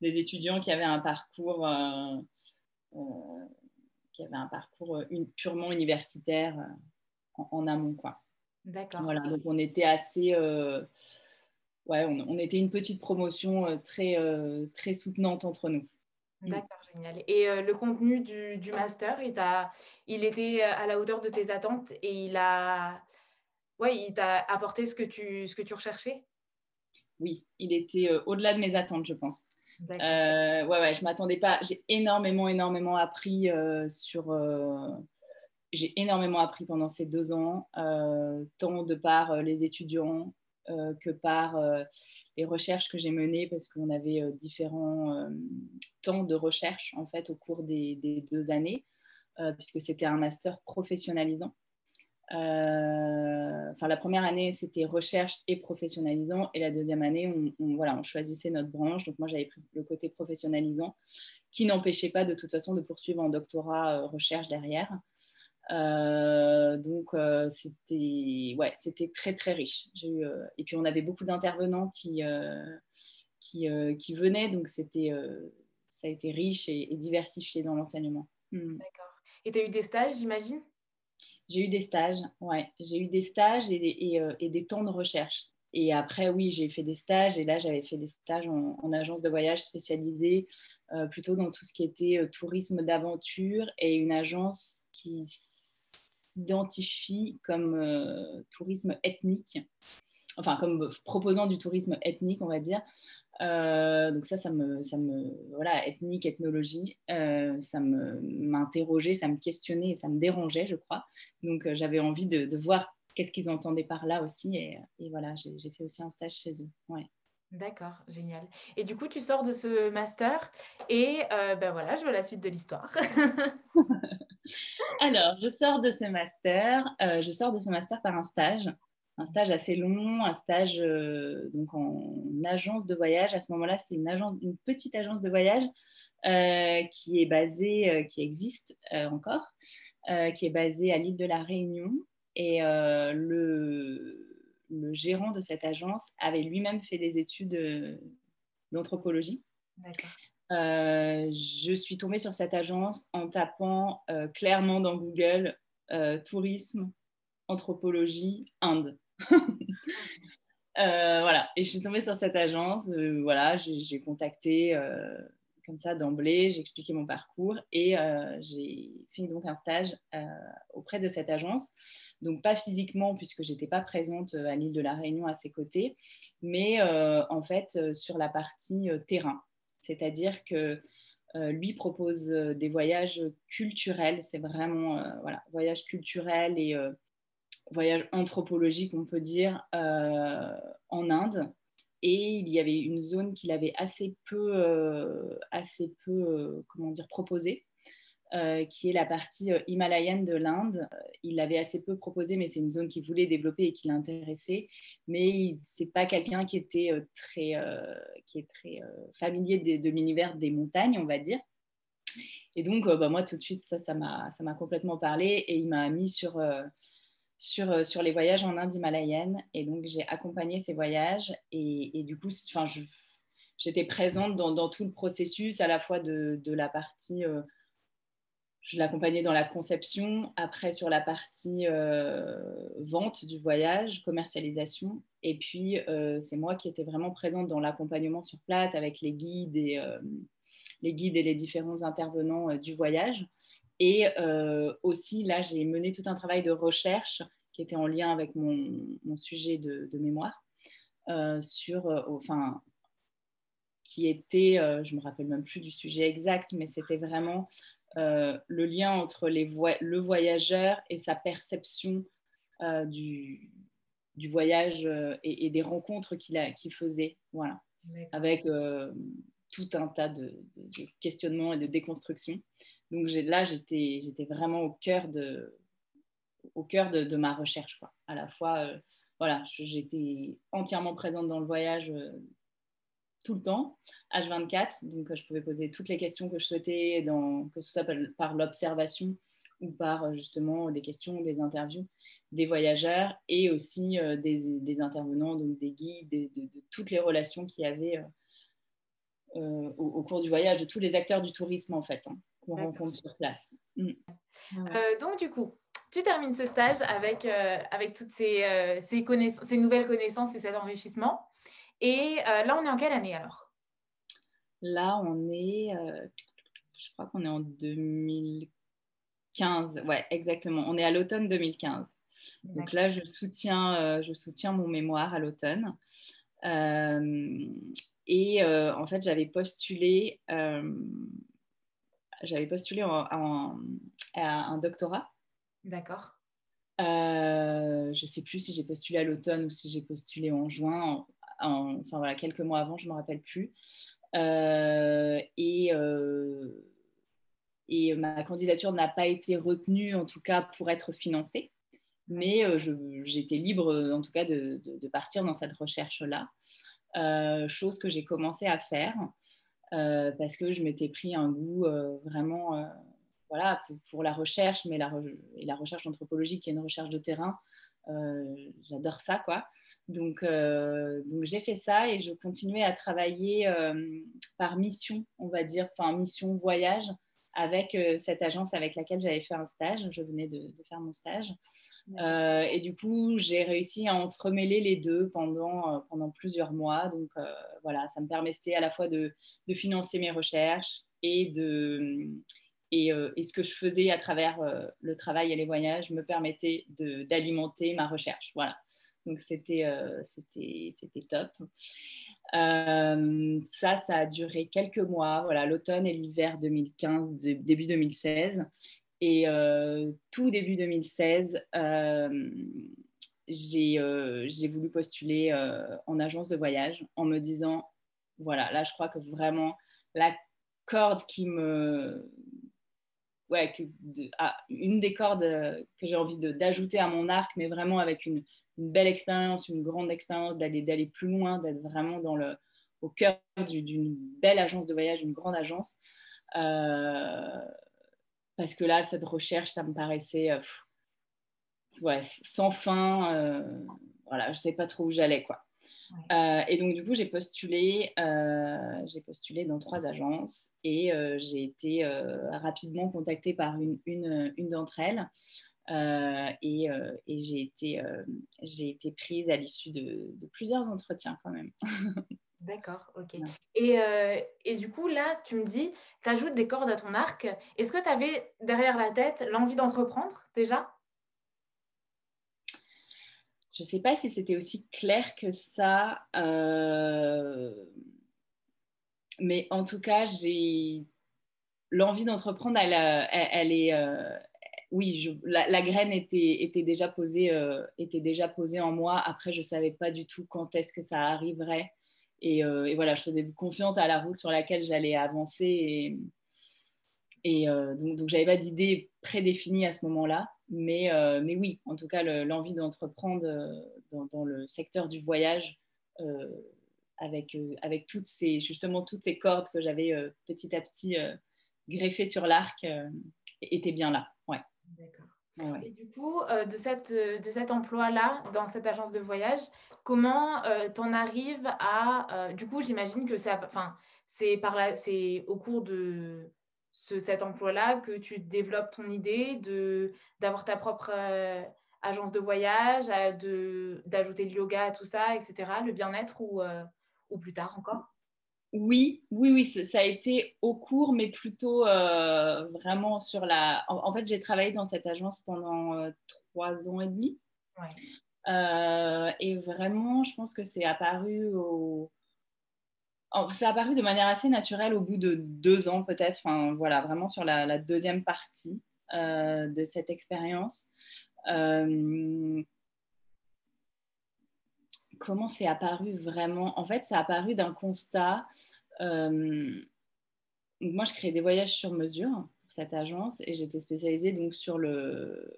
des étudiants qui avaient un parcours qui avaient un parcours purement universitaire en, amont. Quoi.
D'accord.
Voilà, donc on était assez. Euh, ouais, on, était une petite promotion euh, très, euh, très soutenante entre nous.
Mm. D'accord, génial. Et le contenu du, du master, il, il était à la hauteur de tes attentes et il a, ouais, il t'a apporté ce que tu, ce que tu recherchais?
Oui, il était au-delà de mes attentes, je pense. ouais, ouais, je m'attendais pas. J'ai énormément, énormément appris sur j'ai énormément appris pendant ces deux ans, euh, tant de par euh, les étudiants euh, que par les recherches que j'ai menées, parce qu'on avait différents temps de recherche en fait au cours des, deux années, puisque c'était un master professionnalisant. Enfin, la première année, c'était recherche et professionnalisant, et la deuxième année, on, voilà, on choisissait notre branche. Donc moi, j'avais pris le côté professionnalisant, qui n'empêchait pas de toute façon de poursuivre en doctorat recherche derrière. Euh, donc euh, c'était ouais, très très riche. Euh, et puis on avait beaucoup d'intervenants qui, qui, qui, venaient, donc c'était ça a été riche et, diversifié dans l'enseignement.
Hmm. D'accord. Et tu as eu des stages, j'imagine?
J'ai eu des stages, ouais. J'ai eu des stages et, et, des temps de recherche. Et après, oui, j'ai fait des stages. Et là, j'avais fait des stages en, agence de voyage spécialisée plutôt dans tout ce qui était tourisme d'aventure et une agence qui s'identifie comme tourisme ethnique enfin comme proposant du tourisme ethnique, on va dire. Euh, donc ça, ça me, ça me, voilà, ethnique, ethnologie, euh, ça m'interrogeait, ça me questionnait, ça me dérangeait, je crois. Donc euh, j'avais envie de, voir qu'est-ce qu'ils entendaient par là aussi, et, voilà, j'ai fait aussi un stage chez eux. Ouais.
D'accord, génial. Et du coup, tu sors de ce master et ben voilà, je veux la suite de l'histoire.
Alors, je sors de ce master, je sors de ce master par un stage un stage assez long, un stage euh, donc en agence de voyage. À ce moment-là, c'était une, agence, une petite agence de voyage euh, qui est basée, euh, qui existe encore, qui est basée à l'île de la Réunion. Et le, le, gérant de cette agence avait lui-même fait des études d'anthropologie. je suis tombée sur cette agence en tapant clairement dans Google tourisme, anthropologie, Inde. Euh, voilà, et je suis tombée sur cette agence. Euh, voilà, j'ai contacté euh, comme ça d'emblée, j'ai expliqué mon parcours et j'ai fait donc un stage auprès de cette agence. Donc pas physiquement puisque j'étais pas présente à l'île de la Réunion à ses côtés, mais en fait sur la partie terrain. C'est-à-dire que lui propose des voyages culturels. C'est vraiment voilà, voyage culturel et voyage anthropologique, on peut dire, euh, en Inde. Et il y avait une zone qu'il avait assez peu, euh, assez peu euh, comment dire, proposée, qui est la partie himalayenne de l'Inde. Il l'avait assez peu proposé, mais c'est une zone qu'il voulait développer et qui l'intéressait. Mais c'est pas quelqu'un qui était très, qui est très familier de, l'univers des montagnes, on va dire. Et donc, bah, moi, tout de suite, ça, ça m'a complètement parlé et il m'a mis sur sur, euh, sur les voyages en Inde himalayenne. Et donc, j'ai accompagné ces voyages. Et, du coup, j'étais présente dans, tout le processus, à la fois de, la partie. Euh, je l'accompagnais dans la conception, après sur la partie euh, vente du voyage, commercialisation. Et puis, c'est moi qui étais vraiment présente dans l'accompagnement sur place avec les guides et, les guides et les différents intervenants du voyage. Et euh, aussi, là, j'ai mené tout un travail de recherche qui était en lien avec mon, sujet de, mémoire, euh, sur, euh, enfin, qui était, je ne me rappelle même plus du sujet exact, mais c'était vraiment le lien entre les le voyageur et sa perception du, du, voyage et, des rencontres qu'il faisait, voilà, avec tout un tas de, de, questionnements et de déconstructions. Donc là, j'étais vraiment au cœur de, au cœur de, ma recherche. Quoi. À la fois, euh, voilà, j'étais entièrement présente dans le voyage euh, tout le temps, H24. Donc, je pouvais poser toutes les questions que je souhaitais, dans, que ce soit par, l'observation ou par euh, justement des questions, des interviews des voyageurs et aussi des, intervenants, donc des guides, de, toutes les relations qu'il y avait au, cours du voyage, de tous les acteurs du tourisme en fait. Hein qu'on rencontre sur place. Mm.
Euh, donc, du coup, tu termines ce stage avec, euh, avec toutes ces, euh, ces, ces, nouvelles connaissances et cet enrichissement. Et là, on est en quelle année alors?
Là, on est, je crois qu'on est en 2015. Ouais, exactement. On est à l'automne 2015. Donc là, je soutiens, je soutiens mon mémoire à l'automne. Et en fait, j'avais postulé j'avais postulé à un doctorat.
D'accord.
Euh, je ne sais plus si j'ai postulé à l'automne ou si j'ai postulé en juin, enfin voilà, quelques mois avant, je ne me rappelle plus. Euh, et, euh, et ma candidature n'a pas été retenue, en tout cas pour être financée. Mais j'étais libre, en tout cas, de, partir dans cette recherche-là. chose que j'ai commencé à faire. Euh, parce que je m'étais pris un goût euh, vraiment euh, voilà, pour, la recherche, mais la, et la recherche anthropologique qui est une recherche de terrain. J'adore ça, quoi. Donc, donc j'ai fait ça et je continuais à travailler par mission, on va dire, enfin mission voyage avec cette agence avec laquelle j'avais fait un stage. Je venais de, faire mon stage. Et du coup, j'ai réussi à entremêler les deux pendant, pendant plusieurs mois. Donc voilà, ça me permettait à la fois de, de financer mes recherches et de et, ce que je faisais à travers le travail et les voyages me permettait d'alimenter ma recherche. Voilà. Donc c'était euh, top. Euh, ça, ça a duré quelques mois, voilà, l'automne et l'hiver 2015, début 2016. Et euh, tout début 2016, j'ai voulu postuler en agence de voyage en me disant, voilà, là, je crois que vraiment la corde qui me... Ouais, ah, une des cordes que j'ai envie d'ajouter à mon arc, mais vraiment avec une, belle expérience, une grande expérience, d'aller, plus loin, d'être vraiment dans le, au cœur d'une belle agence de voyage, une grande agence. Euh, parce que là, cette recherche, ça me paraissait euh, ouais, sans fin. Euh, voilà, je ne sais pas trop où j'allais. quoi. et donc, du coup, j'ai postulé, j'ai postulé dans trois agences et j'ai été rapidement contactée par une, une, une d'entre elles euh, et, euh, et j'ai été, euh, été prise à l'issue de, de, plusieurs entretiens quand même.
D'accord, ok. Et, et, du coup, là, tu me dis, tu ajoutes des cordes à ton arc. Est-ce que tu avais derrière la tête l'envie d'entreprendre déjà?
Je ne sais pas si c'était aussi clair que ça. Mais en tout cas, j'ai l'envie d'entreprendre, elle, elle, elle, est, oui, la, graine était, était, déjà posée, euh, était déjà posée en moi. Après, je ne savais pas du tout quand est-ce que ça arriverait. Euh, et, voilà, je faisais confiance à la route sur laquelle j'allais avancer. Et, euh, donc, donc je n'avais pas d'idée prédéfinie à ce moment-là. Mais, mais oui, en tout cas, l'envie d'entreprendre dans, le secteur du voyage, avec, avec toutes ces, justement toutes ces cordes que j'avais petit à petit greffées sur l'arc, était bien là. Ouais.
D'accord. Et du coup, euh, de, cette, euh, de cet emploi-là, dans cette agence de voyage, comment euh, tu en arrives à... du coup, j'imagine que c'est au cours de ce, cet emploi-là que tu développes ton idée d'avoir ta propre agence de voyage, de, d'ajouter le yoga à tout ça, etc., le bien-être ou, ou plus tard encore?
Oui, oui, oui, ça a été au cours, mais plutôt euh, vraiment sur la. En, fait, j'ai travaillé dans cette agence pendant euh, trois ans et demi. Euh, et vraiment, je pense que c'est apparu au. C'est apparu de manière assez naturelle au bout de deux ans, peut-être. Enfin, voilà, vraiment sur la, deuxième partie de cette expérience comment c'est apparu vraiment? En fait, ça a apparu d'un constat. Euh, moi, je créais des voyages sur mesure pour cette agence et j'étais spécialisée donc sur le.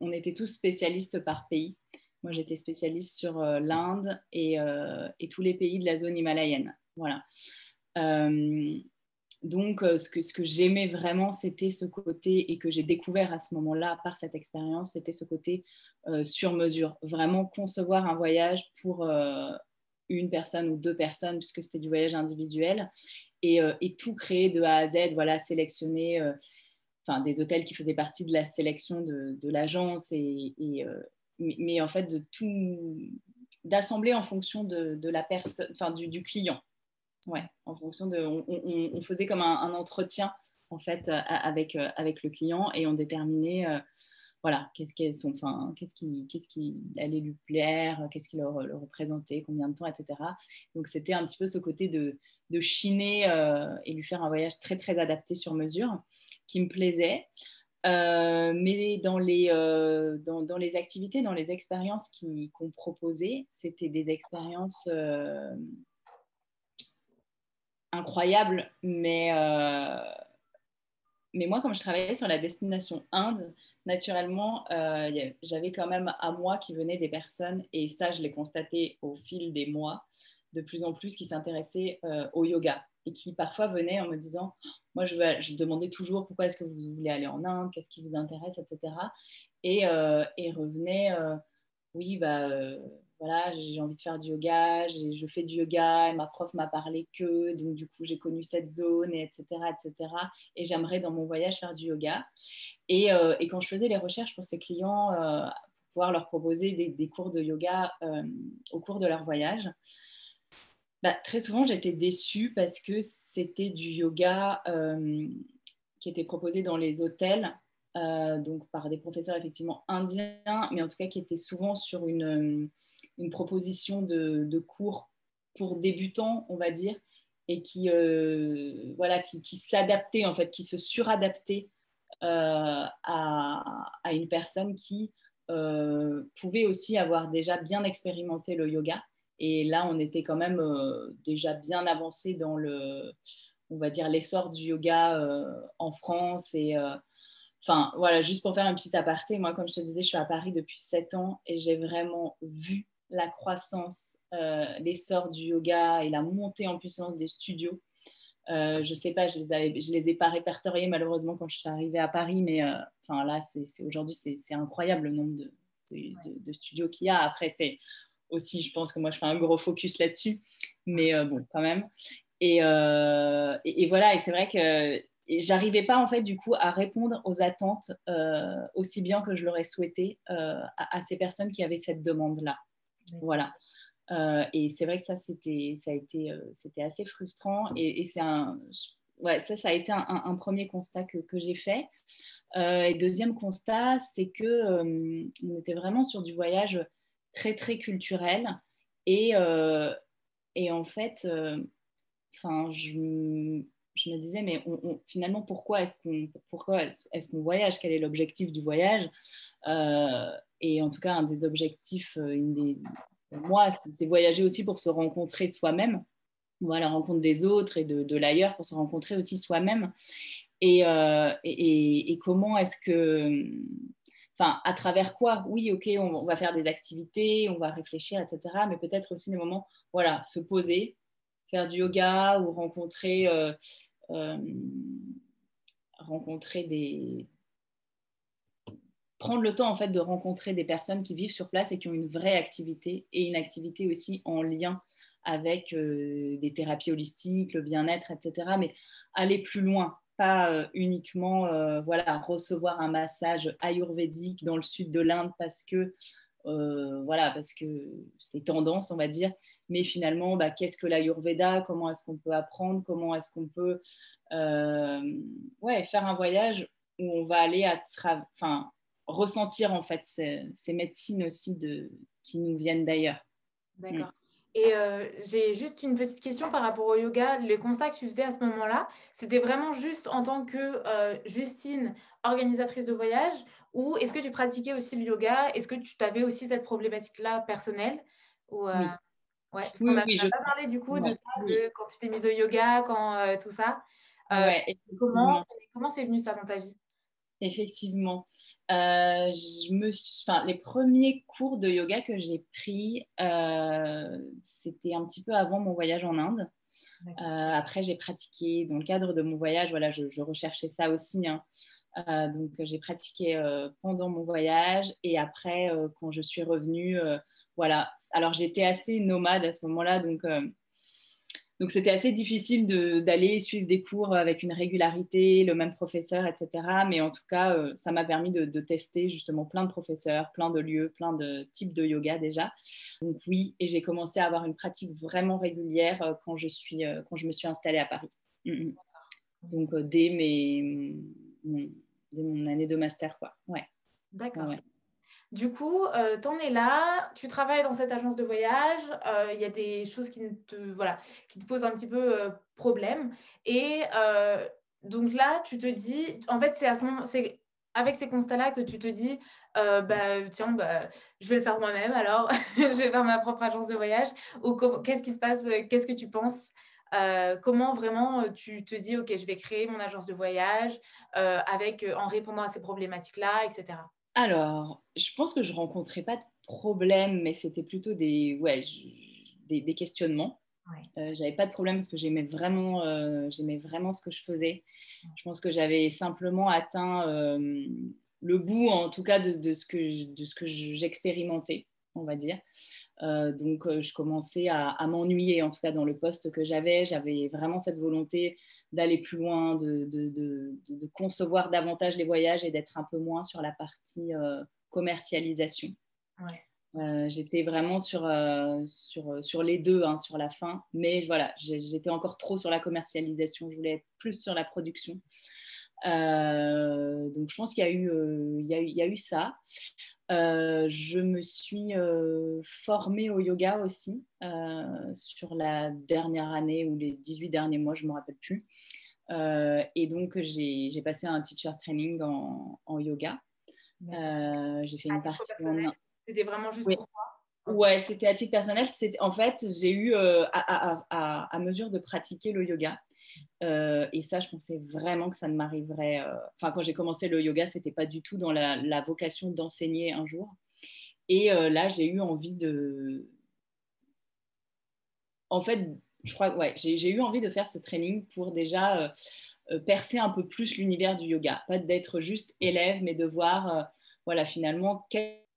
On était tous spécialistes par pays. Moi, j'étais spécialiste sur euh, l'Inde et, euh, et, tous les pays de la zone himalayenne. Voilà. Donc, euh, ce que, ce que j'aimais vraiment, c'était ce côté, et que j'ai découvert à ce moment-là par cette expérience, c'était ce côté euh, sur mesure. Vraiment concevoir un voyage pour euh, une personne ou deux personnes, puisque c'était du voyage individuel, et, tout créer de A à Z, voilà, sélectionner des hôtels qui faisaient partie de la sélection de, l'agence, et, mais, en fait, de tout d'assembler en fonction de, la personne, enfin, du client. Ouais, en fonction de. On, faisait comme un, entretien, en fait, euh, avec, euh, avec le client et on déterminait. Euh, voilà, qu'est-ce qu'est-ce qui, qu'est-ce qui allait lui plaire, qu'est-ce qui le, représentait, combien de temps, etc. Donc c'était un petit peu ce côté de, de chiner et lui faire un voyage très très adapté sur mesure qui me plaisait. mais dans les, dans, dans, les activités, dans les expériences qu'on proposait, c'était des expériences incroyable, mais, euh, mais moi, comme je travaillais sur la destination Inde, naturellement, euh, j'avais quand même à moi qui venaient des personnes, et ça, je l'ai constaté au fil des mois, de plus en plus qui s'intéressaient euh, au yoga et qui parfois venaient en me disant, moi, je, demandais toujours pourquoi est-ce que vous voulez aller en Inde, qu'est-ce qui vous intéresse, etc. Et, et revenaient, oui, bah voilà, j'ai envie de faire du yoga, je fais du yoga, et ma prof m'a parlé que, donc du coup j'ai connu cette zone, et etc., etc. Et j'aimerais dans mon voyage faire du yoga. Et, euh, et, quand je faisais les recherches pour ces clients, euh, pour pouvoir leur proposer des, cours de yoga euh, au cours de leur voyage, bah, très souvent j'étais déçue parce que c'était du yoga qui était proposé dans les hôtels donc par des professeurs effectivement indiens, mais en tout cas qui étaient souvent sur une, une proposition de, cours pour débutants, on va dire, et qui, euh, voilà, qui, qui s'adaptaient en fait, qui se suradaptaient à, à, une personne qui pouvait aussi avoir déjà bien expérimenté le yoga. Et là, on était quand même déjà bien avancé dans le, on va dire, l'essor du yoga en France et Enfin, voilà, juste pour faire un petit aparté, moi, comme je te disais, je suis à Paris depuis 7 ans et j'ai vraiment vu la croissance, euh, l'essor du yoga et la montée en puissance des studios. Euh, je sais pas, je les, je les ai pas répertoriés malheureusement quand je suis arrivée à Paris, mais euh, enfin là, c'est, aujourd'hui, c'est, incroyable le nombre de, de, studios qu'il y a. Après, c'est aussi, je pense que moi, je fais un gros focus là-dessus, mais euh, bon, quand même. Et, et, et, voilà, et c'est vrai que j'arrivais pas en fait du coup à répondre aux attentes aussi bien que je l'aurais souhaité à, ces personnes qui avaient cette demande là. Voilà. Euh, et c'est vrai que ça c'était ça a été c'était assez frustrant et, c'est un ouais ça ça a été un, premier constat que, j'ai fait. et deuxième constat c'est que on était vraiment sur du voyage très très culturel et et en fait enfin je je me disais, mais finalement, pourquoi est-ce qu'on pourquoi est-ce qu'on voyage? Quel est l'objectif du voyage? Euh, Et en tout cas, un des objectifs, euh, une des, pour moi, c'est voyager aussi pour se rencontrer soi-même, à la rencontre des autres et de, l'ailleurs, pour se rencontrer aussi soi-même. Euh, et, et, comment est-ce que, enfin, à travers quoi? Oui, ok, on, on, va faire des activités, on va réfléchir, etc. Mais peut-être aussi des moments, voilà, se poser, faire du yoga ou rencontrer, euh, rencontrer des prendre le temps en fait de rencontrer des personnes qui vivent sur place et qui ont une vraie activité et une activité aussi en lien avec euh, des thérapies holistiques, le bien-être, etc. Mais aller plus loin, pas uniquement voilà recevoir un massage ayurvédique dans le sud de l'Inde parce que euh, voilà, parce que c'est tendance, on va dire. Mais finalement, bah, qu'est-ce que l'Ayurveda? Comment est-ce qu'on peut apprendre? Comment est-ce qu'on peut euh, ouais, faire un voyage où on va aller à enfin, ressentir en fait ces, médecines aussi de, qui nous viennent d'ailleurs.
D'accord. Et euh, j'ai juste une petite question par rapport au yoga. Le constat que tu faisais à ce moment-là, c'était vraiment juste en tant que Justine, organisatrice de voyage, ou est-ce que tu pratiquais aussi le yoga? Est-ce que tu avais aussi cette problématique-là personnelle? Ou, euh... Oui. Ouais, parce qu'on n'a pas parlé du coup de ça, de quand tu t'es mise au yoga, quand euh, tout ça. Euh, comment, comment c'est venu ça dans ta vie?
Effectivement. Euh, je me enfin, les premiers cours de yoga que j'ai pris, c'était un petit peu avant mon voyage en Inde. après, j'ai pratiqué dans le cadre de mon voyage, voilà, je, je recherchais ça aussi. Hein. Euh, donc, j'ai pratiqué euh, pendant mon voyage et après, euh, quand je suis revenue, voilà. Alors, j'étais assez nomade à ce moment-là, donc donc c'était assez difficile d'aller suivre des cours avec une régularité, le même professeur, etc. Mais en tout cas, ça m'a permis de, de, tester justement plein de professeurs, plein de lieux, plein de types de yoga déjà. Donc oui, et j'ai commencé à avoir une pratique vraiment régulière quand je, suis, quand je me suis installée à Paris. Mm, mm. Donc dès mes, de mon année de master. Quoi. Ouais.
D'accord. Du coup, euh, tu en es là, tu travailles dans cette agence de voyage, euh, il y a des choses qui te, posent un petit peu euh, problème. Et donc là, tu te dis, en fait, c'est à ce c'est avec ces constats-là que tu te dis, bah, tiens, bah, je vais le faire moi-même alors, je vais faire ma propre agence de voyage. Ou qu'est-ce qui se passe, qu'est-ce que tu penses euh, comment vraiment euh, tu te dis, OK, je vais créer mon agence de voyage euh, avec, en répondant à ces problématiques-là, etc.
Alors, je pense que je rencontrais pas de problème, mais c'était plutôt des, ouais, des, questionnements. Ouais. j'avais pas de problème parce que j'aimais vraiment, j'aimais vraiment ce que je faisais. Je pense que j'avais simplement atteint le bout, en tout cas, de, de ce que, de ce que j'expérimentais. On va dire. donc, je commençais à, m'ennuyer, en tout cas dans le poste que j'avais. J'avais vraiment cette volonté d'aller plus loin, de, de, concevoir davantage les voyages et d'être un peu moins sur la partie commercialisation. j'étais vraiment sur, sur, sur les deux, hein, sur la fin. Mais voilà, j'étais encore trop sur la commercialisation. Je voulais être plus sur la production. Euh, donc je pense qu'il y, a eu, euh, il y, a eu, ça. Euh, je me suis formée au yoga aussi sur la dernière année ou les 18 derniers mois, je ne me rappelle plus. et donc j'ai passé un teacher training en, en yoga. j'ai fait une partie.
C'était vraiment juste pour toi
Ouais, c'était à titre personnel. En fait, j'ai eu, euh, à, mesure de pratiquer le yoga, euh, et ça, je pensais vraiment que ça ne m'arriverait. Euh, enfin, quand j'ai commencé le yoga, c'était pas du tout dans la, vocation d'enseigner un jour. Et là, j'ai eu envie de. En fait, je crois, ouais, j'ai eu envie de faire ce training pour déjà percer un peu plus l'univers du yoga, pas d'être juste élève, mais de voir, voilà, finalement,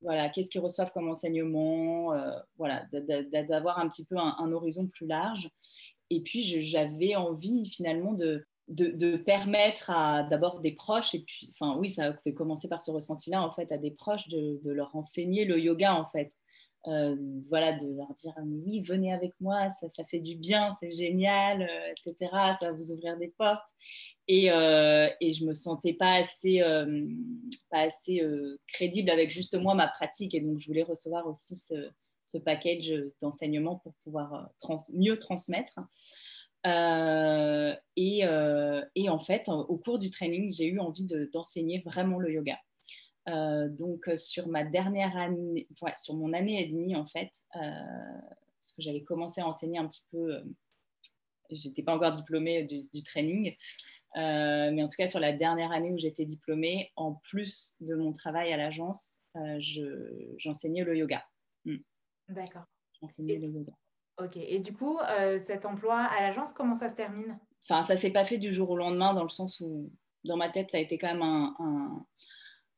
voilà, qu'est-ce qu'ils reçoivent comme enseignement, euh, voilà, d'avoir un petit peu un, horizon plus large. Et puis, j'avais envie finalement de, de, permettre à d'abord des proches, et puis, enfin oui, ça fait commencer par ce ressenti-là, en fait, à des proches de, de, leur enseigner le yoga, en fait. Euh, voilà, de leur dire oui, venez avec moi, ça, ça fait du bien, c'est génial, euh, etc. Ça va vous ouvrir des portes. Et, euh, et je me sentais pas assez, pas assez crédible avec juste moi ma pratique, et donc je voulais recevoir aussi ce, ce package d'enseignement pour pouvoir mieux transmettre. Et, et, en fait, au cours du training, j'ai eu envie d'enseigner vraiment le yoga. Euh, donc euh, sur ma dernière année, sur mon année et demie en fait, euh, parce que j'avais commencé à enseigner un petit peu, j'étais pas encore diplômée du, training, mais en tout cas sur la dernière année où j'étais diplômée, en plus de mon travail à l'agence, j'enseignais le yoga.
Hmm. D'accord. J'enseignais le yoga. Ok. Et du coup, cet emploi à l'agence, comment ça se termine?
Enfin, ça s'est pas fait du jour au lendemain, dans le sens où, dans ma tête, ça a été quand même un, un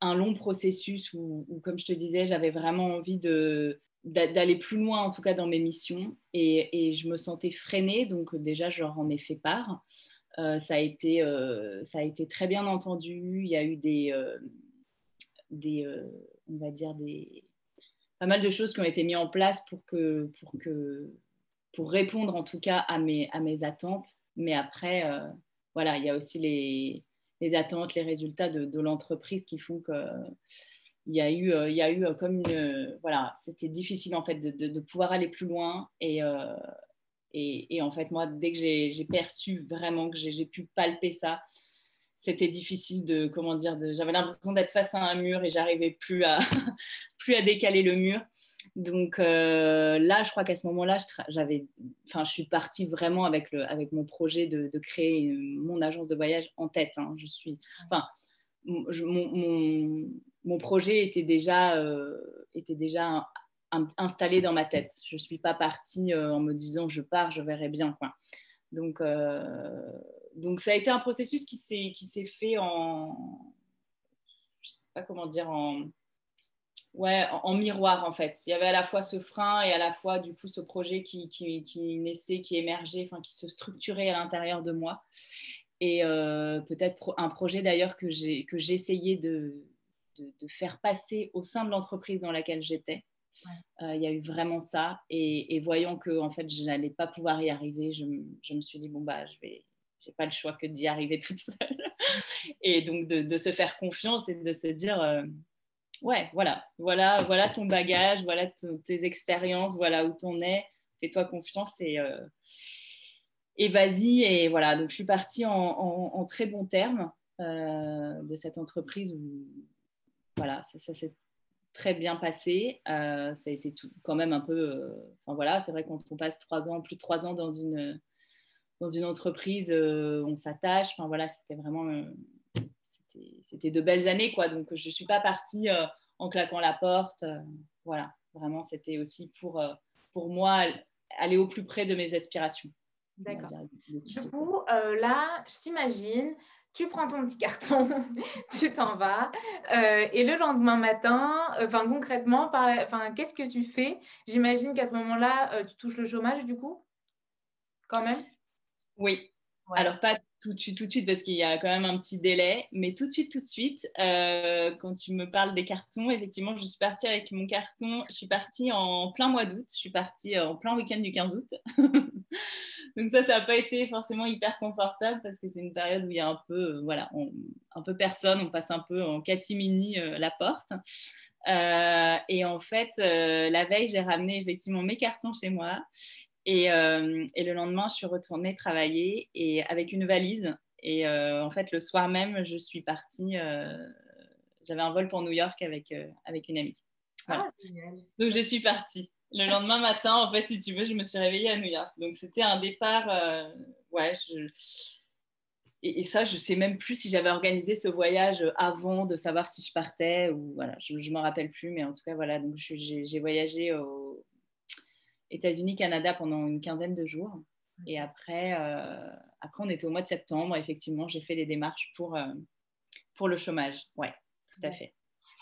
long processus où, comme je te disais, j'avais vraiment envie de d'aller plus loin, en tout cas dans mes missions, et, je me sentais freinée, donc déjà, je leur en ai fait part. Euh, ça, a été, euh, ça a été très bien entendu. Il y a eu des, euh, des on va dire, des, pas mal de choses qui ont été mises en place pour, que, pour, que, pour répondre en tout cas à mes, à mes attentes. Mais après, voilà, il y a aussi les, les attentes, les résultats de, l'entreprise qui font que il y a eu, euh, il y a eu euh, comme une, voilà, c'était difficile en fait de, pouvoir aller plus loin et, euh, et, et, en fait moi dès que j'ai perçu vraiment que j'ai pu palper ça, c'était difficile de comment dire, j'avais l'impression d'être face à un mur et j'arrivais plus à plus à décaler le mur. Donc euh, là, je crois qu'à ce moment-là, j'avais, enfin, je suis partie vraiment avec, le, avec mon projet de, créer mon agence de voyage en tête. Hein. Je suis, enfin, mon, projet était déjà, euh, était déjà installé dans ma tête. Je suis pas partie euh, en me disant je pars, je verrai bien. Donc, donc ça a été un processus qui s'est, qui s'est fait en, je sais pas comment dire, en ouais, en, miroir en fait. Il y avait à la fois ce frein et à la fois du coup ce projet qui, qui, qui naissait, qui émergeait, enfin qui se structurait à l'intérieur de moi. Et euh, peut-être un projet d'ailleurs que j'ai que j'essayais de, de, de, faire passer au sein de l'entreprise dans laquelle j'étais. Euh, il y a eu vraiment ça. Et, et voyant que en fait je n'allais pas pouvoir y arriver, je, je, me suis dit bon bah je vais j'ai pas le choix que d'y arriver toute seule. et donc de, de, se faire confiance et de se dire euh, ouais, voilà, voilà, voilà ton bagage, voilà tes expériences, voilà où t'en es. Fais-toi confiance et, euh, et vas-y. Et voilà, donc je suis partie en, très bons termes euh, de cette entreprise où voilà, ça, s'est très bien passé. Euh, ça a été tout, quand même un peu. Enfin voilà, c'est vrai quand on passe trois ans, plus de trois ans dans une dans une entreprise, on s'attache. Enfin voilà, c'était vraiment c'était de belles années, quoi. Donc, je ne suis pas partie euh, en claquant la porte. Euh, voilà, vraiment, c'était aussi pour, euh, pour moi aller au plus près de mes aspirations.
D'accord. Du coup, là, je t'imagine, tu prends ton petit carton, tu t'en vas, euh, et le lendemain matin, enfin concrètement, enfin, qu'est-ce que tu fais? J'imagine qu'à ce moment-là, tu touches le chômage du coup, quand même?
Oui, alors, pas tout de suite, tout de suite, parce qu'il y a quand même un petit délai, mais tout de suite, tout de suite, euh, quand tu me parles des cartons, effectivement, je suis partie avec mon carton, je suis partie en plein mois d'août, je suis partie en plein week-end du 15 août. Donc ça, ça n'a pas été forcément hyper confortable parce que c'est une période où il y a un peu, euh, voilà, un peu personne, on passe un peu en catimini euh, la porte. et en fait, la veille, j'ai ramené effectivement mes cartons chez moi euh, et, le lendemain, je suis retournée travailler et avec une valise. Et euh, en fait, le soir même, je suis partie. Euh, j'avais un vol pour New York avec, avec une amie. Ah, Donc, je suis partie. Le lendemain matin, en fait, si tu veux, je me suis réveillée à New York. Donc, c'était un départ. ouais, et, ça, je ne sais même plus si j'avais organisé ce voyage avant de savoir si je partais ou voilà, je ne me rappelle plus. Mais en tout cas, voilà, donc j'ai voyagé au, États-Unis, Canada pendant une quinzaine de jours. Et après, euh, après, on était au mois de septembre. Effectivement, j'ai fait les démarches pour, euh, pour le chômage. Ouais, tout à fait.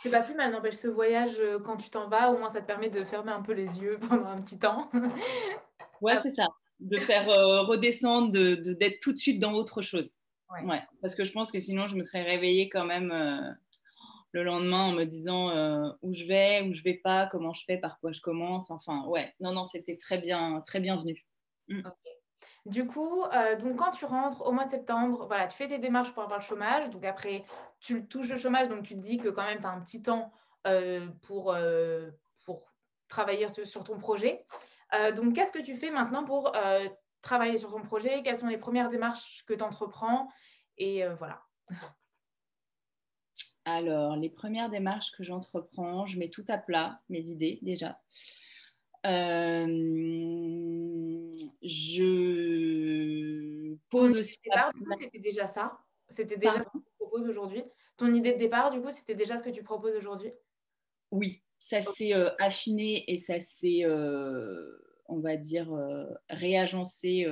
C'est pas plus mal, n'empêche ce voyage, euh, quand tu t'en vas, au moins ça te permet de fermer un peu les yeux pendant un petit temps.
ouais, c'est ça. De faire redescendre, d'être de, tout de suite dans autre chose. Ouais. ouais. Parce que je pense que sinon, je me serais réveillée quand même le lendemain en me disant euh, où je vais, où je vais pas, comment je fais, par quoi je commence. Enfin, ouais, non, non, c'était très bien, très bienvenu.
Mm. Du coup, euh, donc quand tu rentres au mois de septembre, voilà, tu fais tes démarches pour avoir le chômage. Donc après, tu touches le chômage, donc tu te dis que quand même tu as un petit temps euh, pour, pour travailler sur, ton projet. donc qu'est-ce que tu fais maintenant pour travailler sur ton projet? Quelles sont les premières démarches que tu entreprends Et voilà.
Alors, les premières démarches que j'entreprends, je mets tout à plat, mes idées déjà. Euh, je pose aussi.
C'était déjà ça? C'était déjà ce que tu proposes aujourd'hui? Ton idée de départ, du coup, c'était déjà ce que tu proposes aujourd'hui?
Oui, ça s'est euh, affiné et ça s'est, euh, on va dire, réagencé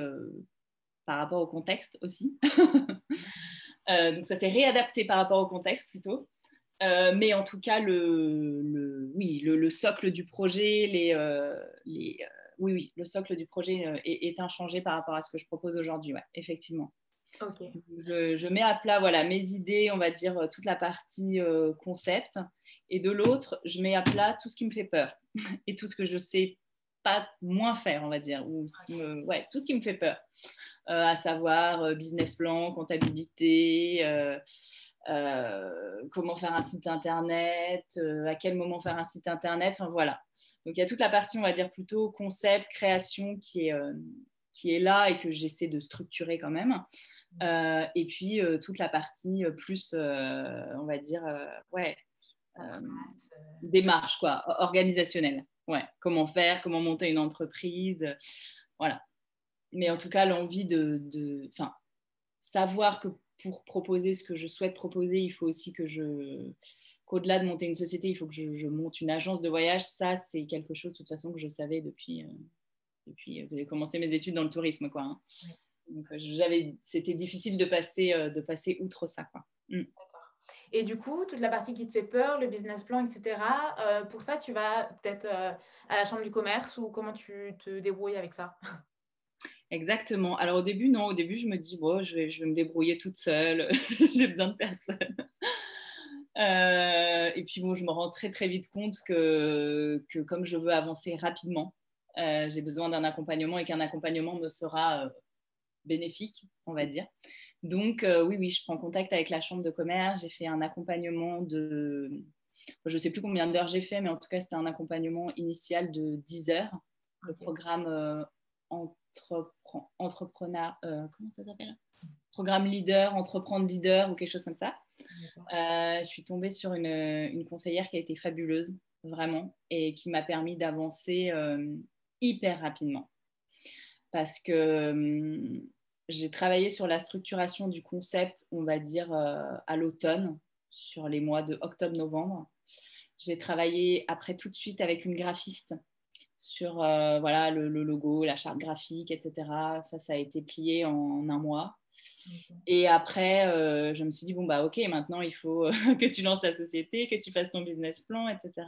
par rapport au contexte aussi. Euh, donc ça s'est réadapté par rapport au contexte plutôt. Euh, mais en tout cas, le, oui, le, socle du projet, les, euh, les oui, oui, le socle du projet est, inchangé par rapport à ce que je propose aujourd'hui, ouais, effectivement. Je, mets à plat voilà, mes idées, on va dire toute la partie concept, et de l'autre, je mets à plat tout ce qui me fait peur et tout ce que je sais pas moins faire, on va dire, ou ouais, tout ce qui me fait peur. Euh, à savoir euh, business plan, comptabilité, euh, comment faire un site internet, à quel moment faire un site internet, enfin voilà. Donc il y a toute la partie, on va dire plutôt concept, création qui est qui est là et que j'essaie de structurer quand même. et puis toute la partie plus, on va dire, ouais, démarche quoi, organisationnelle. Ouais, comment faire, comment monter une entreprise, voilà mais en tout cas, l'envie de, de savoir que pour proposer ce que je souhaite proposer, il faut aussi que je, qu'au-delà de monter une société, il faut que je, monte une agence de voyage. Ça, c'est quelque chose, de toute façon, que je savais depuis, euh, depuis que j'ai commencé mes études dans le tourisme, quoi. Hein. Donc, euh, j'avais, c'était difficile de passer, euh, de passer outre ça, quoi.
Mm. Et du coup, toute la partie qui te fait peur, le business plan, etc., pour ça, tu vas peut-être à la chambre du commerce ou comment tu te débrouilles avec ça?
Exactement. Alors au début, non, au début, je me dis, bon, je vais, je vais me débrouiller toute seule, j'ai besoin de personne. Euh, et puis bon, je me rends très très vite compte que, que comme je veux avancer rapidement, euh, j'ai besoin d'un accompagnement et qu'un accompagnement me sera euh, bénéfique, on va dire. Donc oui, oui, je prends contact avec la chambre de commerce, j'ai fait un accompagnement de, je ne sais plus combien d'heures j'ai fait, mais en tout cas, c'était un accompagnement initial de 10 heures. Le programme entrepreneur, euh, comment ça s'appelle? Programme leader, entreprendre leader ou quelque chose comme ça. Euh, je suis tombée sur une, une, conseillère qui a été fabuleuse, vraiment, et qui m'a permis d'avancer euh, hyper rapidement. Parce que j'ai travaillé sur la structuration du concept, on va dire, à l'automne, sur les mois de octobre-novembre. J'ai travaillé après tout de suite avec une graphiste sur voilà, le, logo, la charte graphique, etc. Ça, ça a été plié en, un mois. Et après, je me suis dit, bon, bah ok, maintenant il faut que tu lances ta société, que tu fasses ton business plan, etc.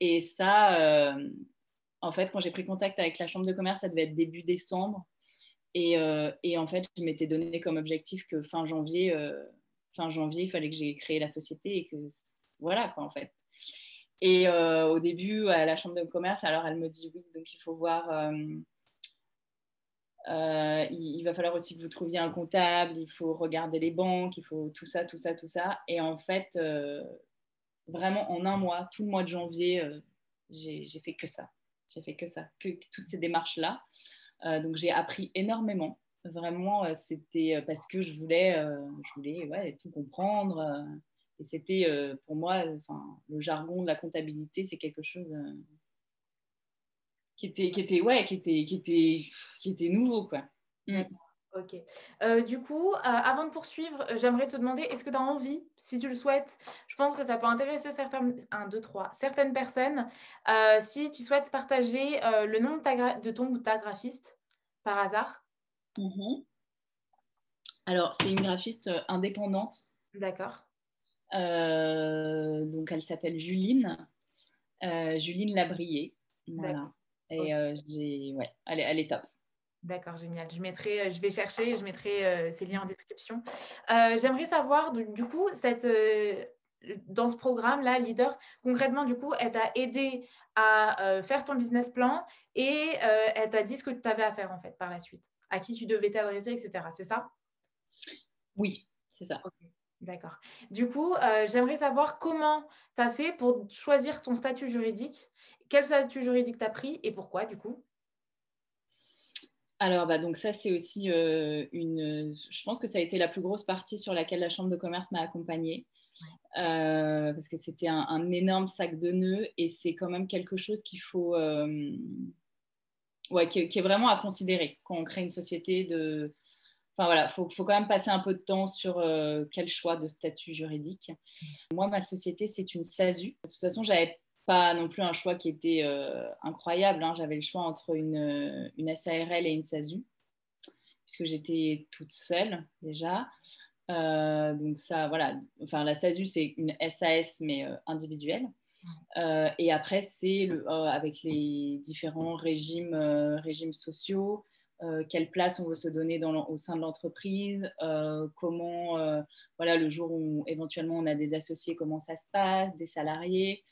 Et ça, en fait, quand j'ai pris contact avec la chambre de commerce, ça devait être début décembre. Et, et en fait, je m'étais donné comme objectif que fin janvier, fin janvier, il fallait que j'ai créé la société et que voilà, quoi, en fait. Et euh, au début, à la chambre de commerce, alors elle me dit oui, donc il faut voir. Euh, euh, il, va falloir aussi que vous trouviez un comptable, il faut regarder les banques, il faut tout ça, tout ça, tout ça. Et en fait, vraiment en un mois, tout le mois de janvier, j'ai fait que ça. J'ai fait que ça, que, toutes ces démarches-là. Donc j'ai appris énormément. Vraiment, c'était parce que je voulais, je voulais ouais, tout comprendre. Et c'était euh, pour moi, enfin, le jargon de la comptabilité, c'est quelque chose euh, qui était, qui était, ouais, qui était, qui était, qui était nouveau, quoi.
Mm. Ok. Euh, du coup, avant de poursuivre, j'aimerais te demander, est-ce que tu as envie, si tu le souhaites, je pense que ça peut intéresser certaines, un, deux, trois, certaines personnes, si tu souhaites partager le nom de, ta, de, ton ou ta graphiste, par hasard?
Mm-hmm. Alors, c'est une graphiste indépendante.
D'accord.
Euh, donc, elle s'appelle Juline, euh, Juline Labrier. Voilà. Et euh, j'ai, ouais, elle est, elle est top.
D'accord, génial. Je, mettrai, je vais chercher, je mettrai ces liens en description. J'aimerais savoir, du, coup, cette, dans ce programme-là, Leader, concrètement, du coup, elle t'a aidé à faire ton business plan et elle t'a dit ce que tu avais à faire, en fait, par la suite, à qui tu devais t'adresser, etc. C'est ça?
Oui, c'est ça.
D'accord. Du coup, euh, j'aimerais savoir comment tu as fait pour choisir ton statut juridique. Quel statut juridique tu as pris et pourquoi, du coup?
Alors, bah, donc ça, c'est aussi euh, une. Je pense que ça a été la plus grosse partie sur laquelle la Chambre de commerce m'a accompagnée. Euh, parce que c'était un, énorme sac de nœuds et c'est quand même quelque chose qu'il faut. Ouais, qui, qui, est vraiment à considérer quand on crée une société de Enfin voilà, il faut, faut, quand même passer un peu de temps sur euh, quel choix de statut juridique. Moi, ma société, c'est une SASU. De toute façon, j'avais pas non plus un choix qui était euh, incroyable. Hein. J'avais le choix entre une, une, SARL et une SASU, puisque j'étais toute seule déjà. Euh, donc ça, voilà. Enfin, la SASU, c'est une SAS, mais individuelle. et après, c'est avec les différents régimes, régimes sociaux, euh, quelle place on veut se donner au sein de l'entreprise, euh, comment, euh, voilà, le jour où éventuellement on a des associés, comment ça se passe, des salariés.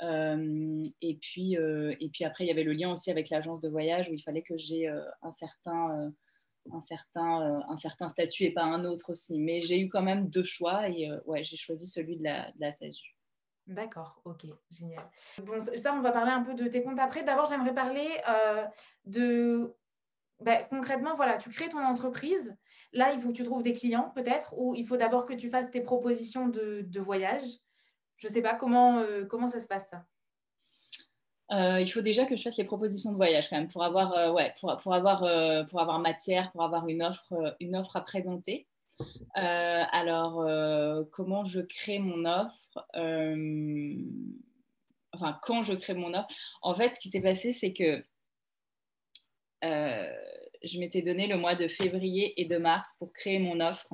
Et, puis, et puis après, il y avait le lien aussi avec l'agence de voyage où il fallait que j'ai un certain un certain, un certain statut et pas un autre aussi. Mais j'ai eu quand même deux choix et ouais, j'ai choisi celui de la, de SASU.
D'accord, ok, génial. Bon, ça, on va parler un peu de tes comptes après. D'abord, j'aimerais parler de ben, concrètement, voilà, tu crées ton entreprise. Là, il faut que tu trouves des clients peut-être, ou il faut d'abord que tu fasses tes propositions de, voyage. Je ne sais pas comment, euh, comment ça se passe.
Euh, il faut déjà que je fasse les propositions de voyage quand même pour avoir, euh, pour, avoir, matière, pour avoir une offre, une offre à présenter. alors, comment je crée mon offre Enfin, quand je crée mon offre? En fait, ce qui s'est passé, c'est que je m'étais donné le mois de février et de mars pour créer mon offre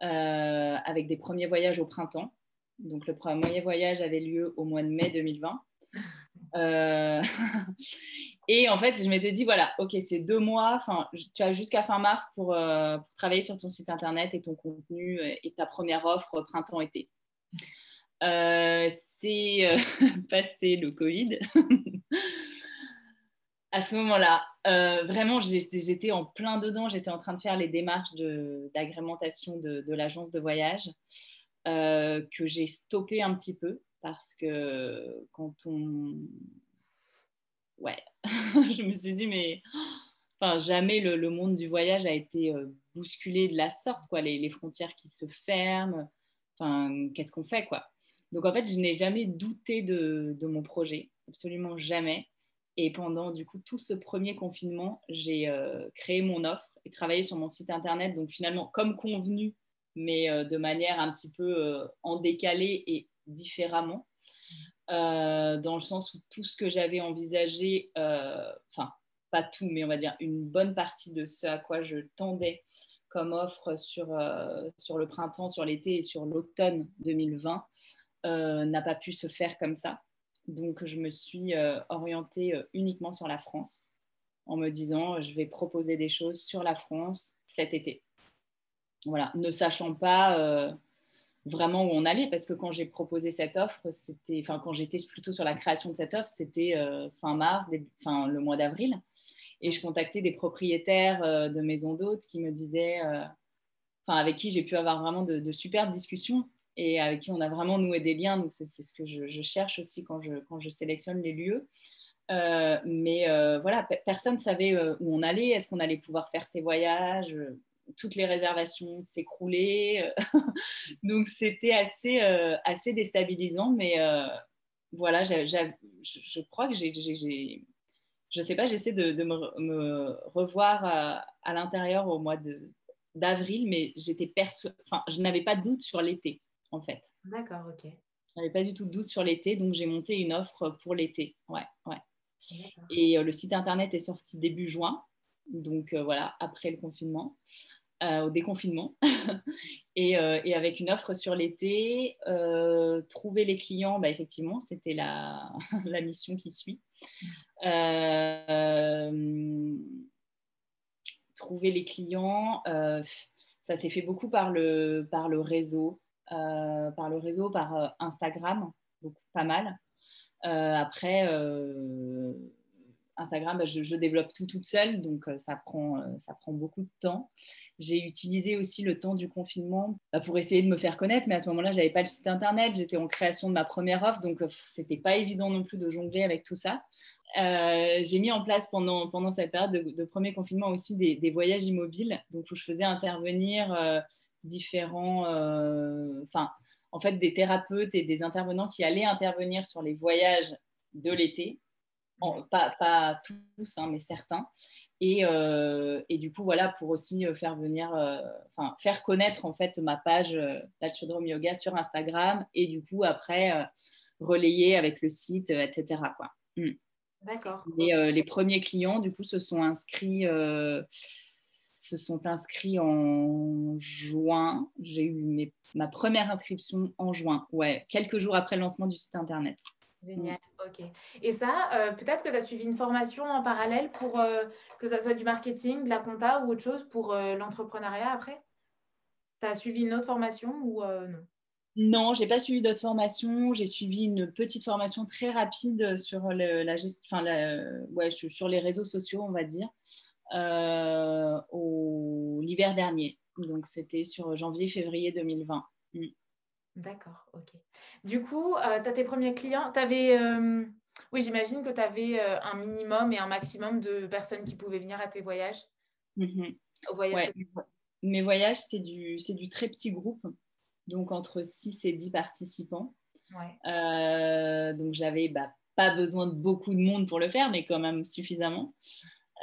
avec des premiers voyages au printemps. Donc le premier voyage avait lieu au mois de mai 2020. Euh, et en fait, je m'étais dit, voilà, ok, c'est deux mois, tu as jusqu'à fin mars pour, pour, travailler sur ton site internet et ton contenu et ta première offre printemps-été. c'est passé le Covid. à ce moment-là, euh, vraiment, j'étais en plein dedans. J'étais en train de faire les démarches d'agrémentation de, l'agence de voyage euh, que j'ai stoppé un petit peu parce que quand on. Ouais, je me suis dit, mais. Enfin, jamais le, monde du voyage a été euh, bousculé de la sorte, quoi. Les, frontières qui se ferment. Enfin, qu'est-ce qu'on fait, quoi. Donc, en fait, je n'ai jamais douté de, de mon projet, absolument jamais. Et pendant du coup tout ce premier confinement, j'ai euh, créé mon offre et travaillé sur mon site internet. Donc finalement, comme convenu, mais euh, de manière un petit peu euh, en décalé et différemment. dans le sens où tout ce que j'avais envisagé, enfin, pas tout, mais on va dire une bonne partie de ce à quoi je tendais comme offre sur, sur le printemps, sur l'été et sur l'automne 2020 n'a pas pu se faire comme ça. Donc, je me suis orientée uniquement sur la France en me disant, je vais proposer des choses sur la France cet été. Voilà, ne sachant pas vraiment où on allait, parce que quand j'ai proposé cette offre, c'était, enfin, quand j'étais plutôt sur la création de cette offre, c'était fin mars, enfin, le mois d'avril. Et je contactais des propriétaires de maisons d'hôtes qui me disaient, enfin, avec qui j'ai pu avoir vraiment de, superbes discussions et avec qui on a vraiment noué des liens. Donc, c'est ce que je, cherche aussi quand je, quand je sélectionne les lieux. Euh, mais euh, voilà, personne ne savait euh, où on allait, est-ce qu'on allait pouvoir faire ces voyages. Toutes les réservations s'écroulaient. Donc, c'était assez, assez déstabilisant. Mais voilà, je crois que j'ai. Je sais pas, j'essaie de, me, revoir à, à l'intérieur au mois d'avril, mais j'étais enfin, je n'avais pas de doute sur l'été en fait.
D'accord, ok.
Je n'avais pas du tout de doute sur l'été, donc j'ai monté une offre pour l'été. Ouais, ouais. Et euh, le site internet est sorti début juin, donc euh, voilà, après le confinement, euh, au déconfinement. et, et, avec une offre sur l'été, trouver les clients, bah, effectivement, c'était la, mission qui suit. trouver les clients, ça s'est fait beaucoup par le, réseau. Euh, par le réseau, par euh, Instagram, pas mal. Euh, après, Instagram, bah, je, développe tout toute seule, donc ça, prend, ça prend beaucoup de temps. J'ai utilisé aussi le temps du confinement bah, pour essayer de me faire connaître, mais à ce moment-là, je n'avais pas le site internet, j'étais en création de ma première offre, donc c'était pas évident non plus de jongler avec tout ça. j'ai mis en place pendant, pendant cette période de, premier confinement aussi des, voyages immobiles, donc où je faisais intervenir différents, euh, enfin, en fait, des thérapeutes et des intervenants qui allaient intervenir sur les voyages de l'été. Pas, pas, tous, hein, mais certains. Et, euh, et, du coup, voilà, pour aussi euh, faire venir, enfin, faire connaître en fait ma page euh, Yoga sur Instagram et du coup, après, relayer avec le site, etc. Quoi.
Mm. D'accord.
Et les premiers clients, du coup, se sont inscrits se sont inscrits en juin. J'ai eu ma première inscription en juin, ouais, quelques jours après le lancement du site internet.
Génial, ok. Et ça, euh, peut-être que tu as suivi une formation en parallèle pour euh, que ça soit du marketing, de la compta ou autre chose pour euh, l'entrepreneuriat après? Tu as suivi une autre formation ou non?
Non, j'ai pas suivi d'autres formations. J'ai suivi une petite formation très rapide sur la gestion, ouais, sur les réseaux sociaux, on va dire. L'hiver dernier. Donc, c'était sur janvier-février 2020. Mm.
D'accord, ok. Du coup, euh, tu as tes premiers clients. Avais, euh, oui, j'imagine que tu avais un minimum et un maximum de personnes qui pouvaient venir à tes voyages.
Ouais. Mes voyages, c'est du, du très petit groupe, donc entre 6 et 10 participants. Ouais. donc, j'avais bah, pas besoin de beaucoup de monde pour le faire, mais quand même suffisamment.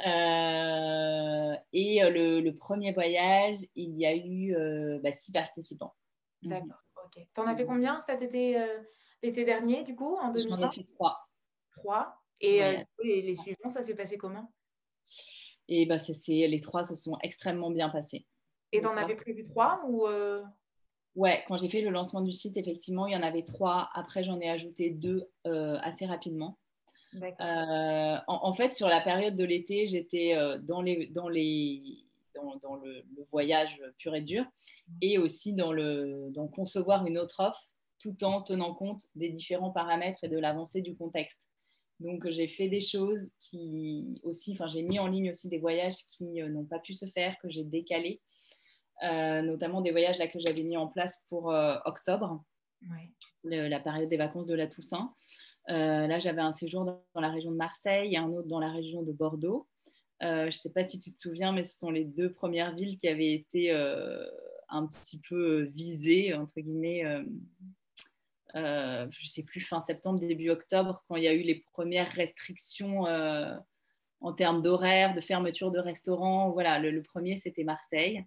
Euh, et euh, le, premier voyage, il y a eu euh, bah, six participants.
Mhm. D'accord, ok. T'en as fait combien cet été, l'été dernier, du coup, en
J'en ai fait trois.
Trois. Et les, suivants, ça s'est passé comment?
Et bah, c'est, les trois se sont extrêmement bien passés.
Et t'en avais prévu trois ou
Ouais, quand j'ai fait le lancement du site, effectivement, il y en avait trois. Après, j'en ai ajouté deux assez rapidement. Euh, en, fait, sur la période de l'été, j'étais euh, dans, les, dans, les, dans, le, voyage pur et dur et aussi dans, le, dans concevoir une autre offre tout en tenant compte des différents paramètres et de l'avancée du contexte. Donc, j'ai fait des choses qui aussi, enfin, j'ai mis en ligne aussi des voyages qui euh, n'ont pas pu se faire, que j'ai décalés, notamment des voyages là que j'avais mis en place pour octobre, la période des vacances de la Toussaint. Euh, là, j'avais un séjour dans, la région de Marseille et un autre dans la région de Bordeaux. Euh, je ne sais pas si tu te souviens, mais ce sont les deux premières villes qui avaient été euh, un petit peu visées, entre guillemets, je ne sais plus, fin septembre, début octobre, quand il y a eu les premières restrictions en termes d'horaire, de fermeture de restaurants. Voilà, le, le premier, c'était Marseille.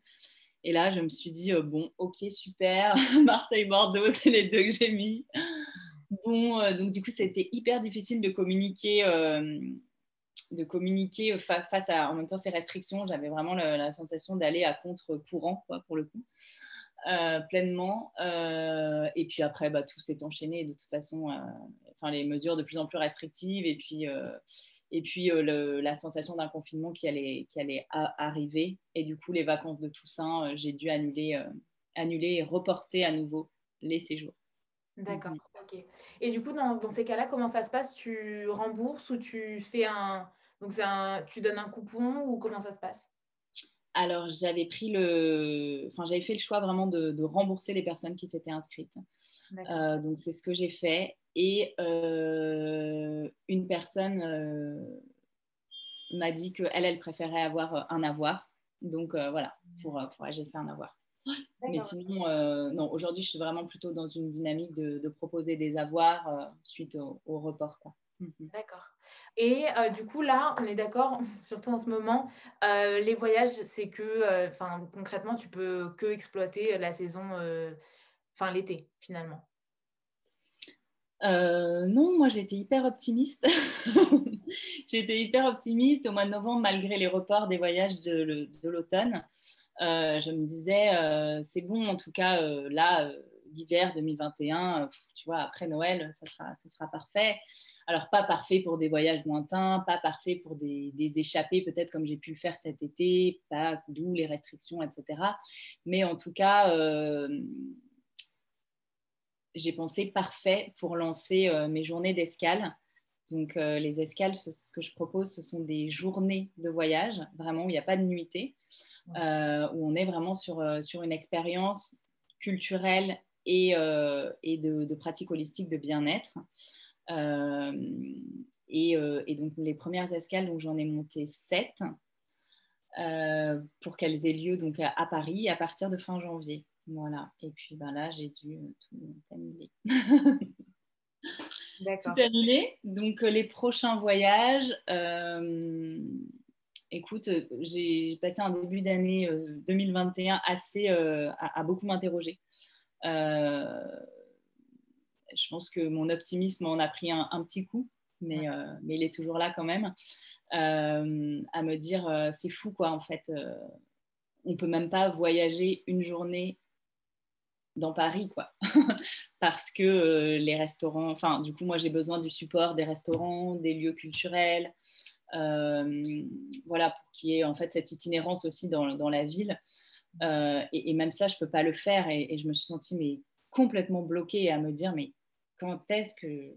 Et là, je me suis dit, bon, ok, super, Marseille-Bordeaux, c'est les deux que j'ai mis. Bon, donc du coup, c'était hyper difficile de communiquer de communiquer face à en même temps ces restrictions. J'avais vraiment la, sensation d'aller à contre-courant, pour le coup, euh, pleinement. Euh, et puis après, bah, tout s'est enchaîné de toute façon. Euh, enfin, les mesures de plus en plus restrictives et puis et puis la sensation d'un confinement qui allait qui allait arriver. Et du coup, les vacances de Toussaint, j'ai dû annuler annuler et reporter à nouveau les séjours.
D'accord. Ok. Et du coup, dans, dans ces cas-là, comment ça se passe? Tu rembourses ou tu fais un, donc, un, tu donnes un coupon ou comment ça se passe?
Alors, j'avais pris le, enfin, j'avais fait le choix vraiment de, rembourser les personnes qui s'étaient inscrites. Euh, donc, c'est ce que j'ai fait. Et euh, une personne euh, m'a dit qu'elle, elle préférait avoir un avoir. Donc, voilà, pour, pour j'ai fait un avoir. Mais sinon, non, aujourd'hui, je suis vraiment plutôt dans une dynamique de, proposer des avoirs suite au, au report. Quoi.
Mmh d'accord. Et euh, du coup, là, on est d'accord, surtout en ce moment, euh, les voyages, c'est que, euh, enfin, concrètement, tu peux que exploiter la saison, enfin, l'été, finalement.
non, moi j'étais hyper optimiste. j'étais hyper optimiste au mois de novembre, malgré les reports des voyages de, l'automne. je me disais, c'est bon, en tout cas, là d'hiver 2021, euh, tu vois, après Noël, ça sera, ça sera parfait. Alors, pas parfait pour des voyages lointains, pas parfait pour des, échappées, peut-être comme j'ai pu le faire cet été, pas d'où les restrictions, etc. Mais en tout cas, euh, j'ai pensé parfait pour lancer euh, mes journées d'escale. Donc, les escales, ce, que je propose, ce sont des journées de voyage, vraiment où il n'y a pas de nuitée, où on est vraiment sur, sur une expérience culturelle et, euh, et de, pratiques holistiques de bien-être. Euh, et, euh, et, donc les premières escales, donc j'en ai monté sept pour qu'elles aient lieu donc à, Paris à partir de fin janvier. Voilà. Et puis ben là, j'ai dû tout annuler. tout annuler. Donc les prochains voyages, écoute, j'ai passé un début d'année 2021 assez à, beaucoup m'interroger. Euh, je pense que mon optimisme en a pris un, petit coup, mais, euh, mais, il est toujours là quand même, euh, à me dire c'est fou quoi en fait. on peut même pas voyager une journée dans Paris, quoi. Parce que les restaurants, enfin, du coup, moi, j'ai besoin du support des restaurants, des lieux culturels, voilà, pour qu'il y ait en fait cette itinérance aussi dans, dans la ville. Euh, et, même ça, je peux pas le faire. Et, je me suis sentie mais, complètement bloquée à me dire, mais quand est-ce que,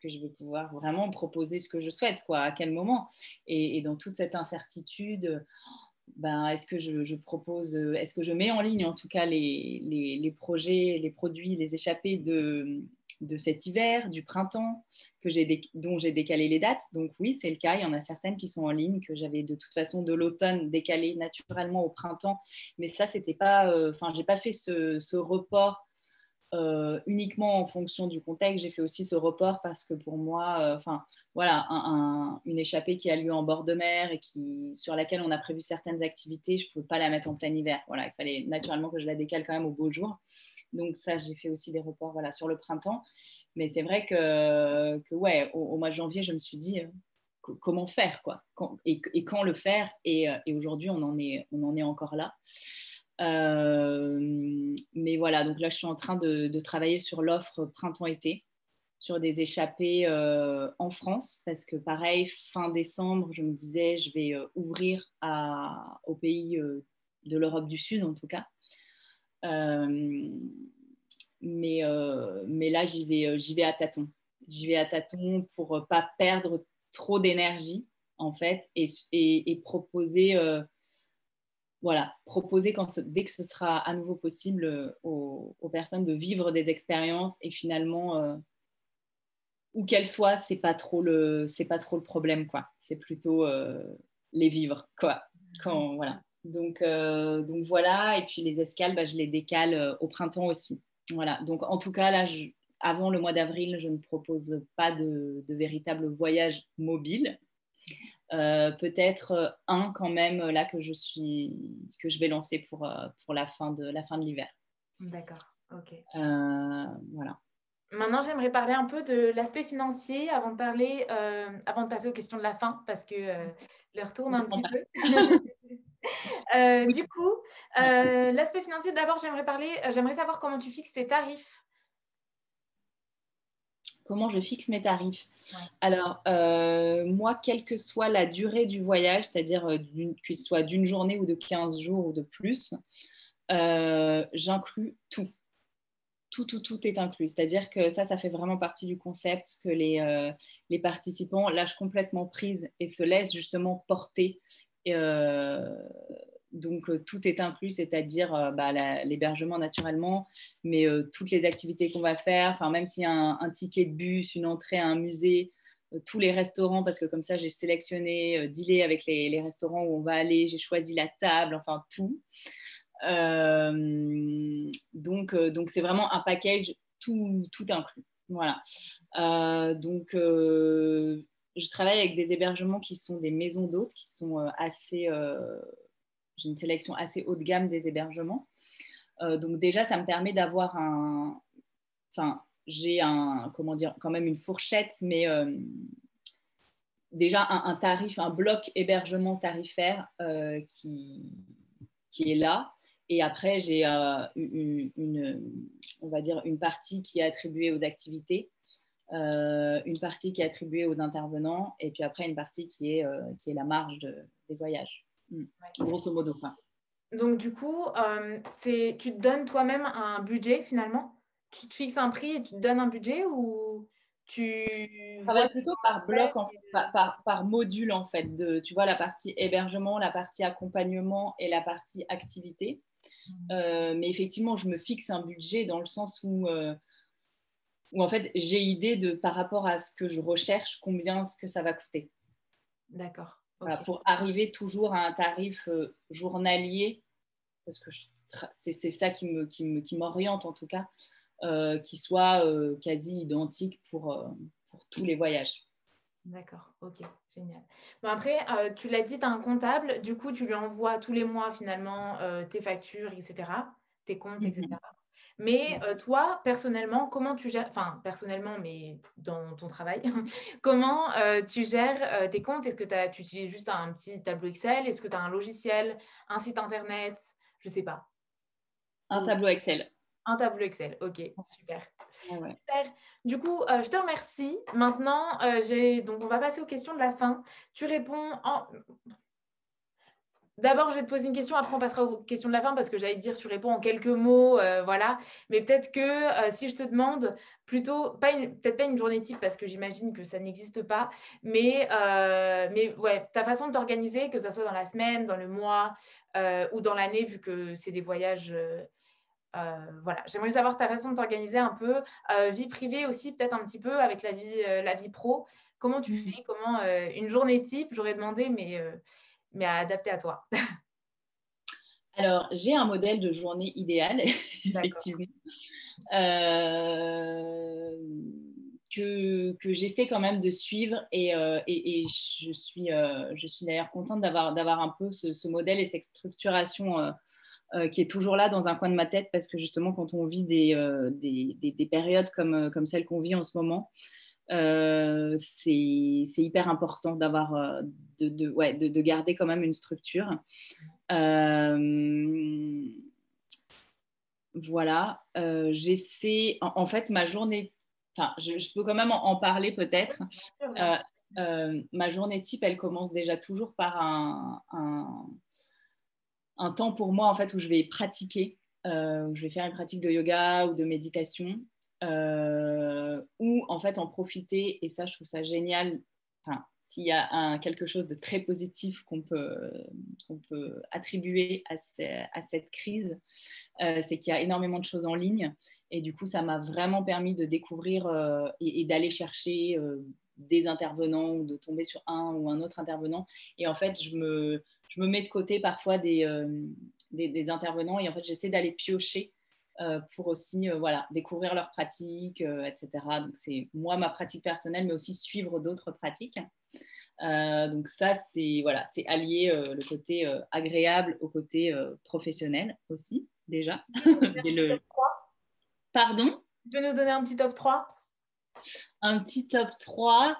que je vais pouvoir vraiment proposer ce que je souhaite quoi, À quel moment? Et, dans toute cette incertitude, ben, est-ce que je, propose, est-ce que je mets en ligne en tout cas les, les, les projets, les produits, les échappées de, de cet hiver, du printemps, que dont j'ai décalé les dates. Donc oui, c'est le cas. Il y en a certaines qui sont en ligne, que j'avais de toute façon de l'automne décalé naturellement au printemps. Mais ça, c'était pas. Euh, enfin, j'ai pas fait ce, report. Euh, uniquement en fonction du contexte. J'ai fait aussi ce report parce que pour moi, euh, enfin voilà, une échappée qui a lieu en bord de mer et qui, sur laquelle on a prévu certaines activités, je ne pouvais pas la mettre en plein hiver. Voilà, il fallait naturellement que je la décale quand même au beau jour. Donc ça, j'ai fait aussi des reports voilà, sur le printemps. Mais c'est vrai que, ouais, au, mois de janvier, je me suis dit euh, comment faire quoi, et, quand le faire? Et, euh, et aujourd'hui, on, en est, on en est encore là. Euh, mais voilà, donc là, je suis en train de, travailler sur l'offre printemps-été, sur des échappées en France, parce que pareil, fin décembre, je me disais, je vais ouvrir aux pays de l'Europe du Sud, en tout cas. Euh, mais, euh, mais là, j'y vais, euh, j'y vais à tâtons. J'y vais à tâtons pour pas perdre trop d'énergie, en fait, et, et, proposer voilà, proposer dès que ce sera à nouveau possible aux, personnes de vivre des expériences et finalement, où qu'elles soient, c'est pas trop le, c'est pas trop le problème quoi. C'est plutôt les vivre quoi. Quand voilà. Donc, euh, donc voilà, et puis les escales, bah, je les décale euh, au printemps aussi. Voilà, donc en tout cas, là, avant le mois d'avril, je ne propose pas de, de véritable voyage mobile. Euh, peut-être un quand même là que je suis que je vais lancer pour, pour la fin de la fin de l'hiver.
D'accord, ok.
voilà.
Maintenant, j'aimerais parler un peu de l'aspect financier avant de parler, avant de passer aux questions de la fin, parce que leur tourne un petit peu. du coup, l'aspect financier, d'abord, j'aimerais parler, j'aimerais savoir comment tu fixes tes tarifs
comment je fixe mes tarifs. Alors, euh, moi, quelle que soit la durée du voyage, c'est-à-dire euh, qu'il soit d'une journée ou de 15 jours ou de plus, euh, j'inclus tout. Tout, tout, tout est inclus. C'est-à-dire que ça, ça fait vraiment partie du concept que les, les participants lâchent complètement prise et se laissent justement porter donc, euh, tout est inclus, c'est-à-dire euh, bah, l'hébergement naturellement, mais euh, toutes les activités qu'on va faire, même s'il y a un, ticket de bus, une entrée à un musée, tous les restaurants, parce que comme ça, j'ai sélectionné, dealé avec les, restaurants où on va aller, j'ai choisi la table, enfin, tout. donc, donc c'est vraiment un package tout, tout inclus. Voilà. donc, je travaille avec des hébergements qui sont des maisons d'hôtes, qui sont assez j'ai une sélection assez haut de gamme des hébergements. Euh, donc déjà, ça me permet d'avoir un... Enfin, j'ai un, comment dire, quand même une fourchette, mais euh, déjà un, tarif, un bloc hébergement tarifaire euh, qui, est là. Et après, j'ai une, on va dire, une partie qui est attribuée aux activités, une partie qui est attribuée aux intervenants, et puis après une partie qui est, qui est la marge des voyages. Grosso modo.
Donc, du coup, euh, c'est, tu te donnes toi-même un budget finalement? Tu te fixes un prix et tu te donnes un budget ou tu.
Ça va plutôt par bloc, par, par, module en fait. De, tu vois, la partie hébergement, la partie accompagnement et la partie activité. Mm. Euh, mais effectivement, je me fixe un budget dans le sens où, euh, où en fait, j'ai idée de par rapport à ce que je recherche, combien ce que ça va coûter.
D'accord
pour arriver toujours à un tarif euh, journalier, parce que c'est ça qui m'oriente me, qui me, qui en tout cas, euh, qui soit euh, quasi identique pour, pour tous les voyages.
D'accord, ok, génial. Bon, après, tu l'as dit, tu as un comptable, du coup, tu lui envoies tous les mois finalement tes factures, etc., tes comptes, etc. Mais euh, toi, personnellement, comment tu gères, enfin personnellement, mais dans ton travail, comment euh, tu gères euh, tes comptes? Est-ce que tu utilises juste un petit tableau Excel? Est-ce que tu as un logiciel, un site internet? Je ne sais pas.
Un tableau Excel.
Un tableau Excel, ok, super. super. Du coup, je te remercie. Maintenant, donc on va passer aux questions de la fin. Tu réponds en D'abord, je vais te poser une question, après on passera aux questions de la fin parce que j'allais te dire, tu réponds en quelques mots, euh, voilà. Mais peut-être que euh, si je te demande plutôt, pas peut-être pas une journée type parce que j'imagine que ça n'existe pas, mais, euh, mais ouais, ta façon de t'organiser, que ça soit dans la semaine, dans le mois ou dans l'année, vu que c'est des voyages. voilà, j'aimerais savoir ta façon de t'organiser un peu, vie privée aussi, peut-être un petit peu avec la vie, la vie pro. Comment tu mmh. fais? Comment une journée type J'aurais demandé, mais mais à adapter à toi.
Alors, j'ai un modèle de journée idéal, effectivement, euh, que, que j'essaie quand même de suivre et, euh, et, je suis, euh, je suis d'ailleurs contente d'avoir, d'avoir un peu ce, modèle et cette structuration qui est toujours là dans un coin de ma tête parce que justement, quand on vit des, des, des périodes comme, comme celle qu'on vit en ce moment, c'est hyper important d'avoir euh, de, de, ouais, de, garder quand même une structure. Euh, voilà, j'essaie, en, fait, ma journée, enfin, je, peux quand même en, parler peut-être. ma journée type, elle commence déjà toujours par un, un, un, temps pour moi, en fait, où je vais pratiquer, où je vais faire une pratique de yoga ou de méditation. Euh, ou en fait en profiter, et ça je trouve ça génial, enfin, s'il y a quelque chose de très positif qu'on peut, qu'on peut attribuer à, cette crise, euh, c'est qu'il y a énormément de choses en ligne. Et du coup, ça m'a vraiment permis de découvrir euh, et, d'aller chercher des intervenants ou de tomber sur un ou un autre intervenant. Et en fait, je me, je me mets de côté parfois des, des, intervenants et en fait, j'essaie d'aller piocher euh, pour aussi euh, voilà, découvrir leurs pratiques, euh, etc. Donc c'est moi ma pratique personnelle, mais aussi suivre d'autres pratiques. donc ça, c'est voilà, c'est allier le côté agréable au côté professionnel aussi déjà. le... Pardon?
Tu peux nous donner un petit top 3
Un petit top 3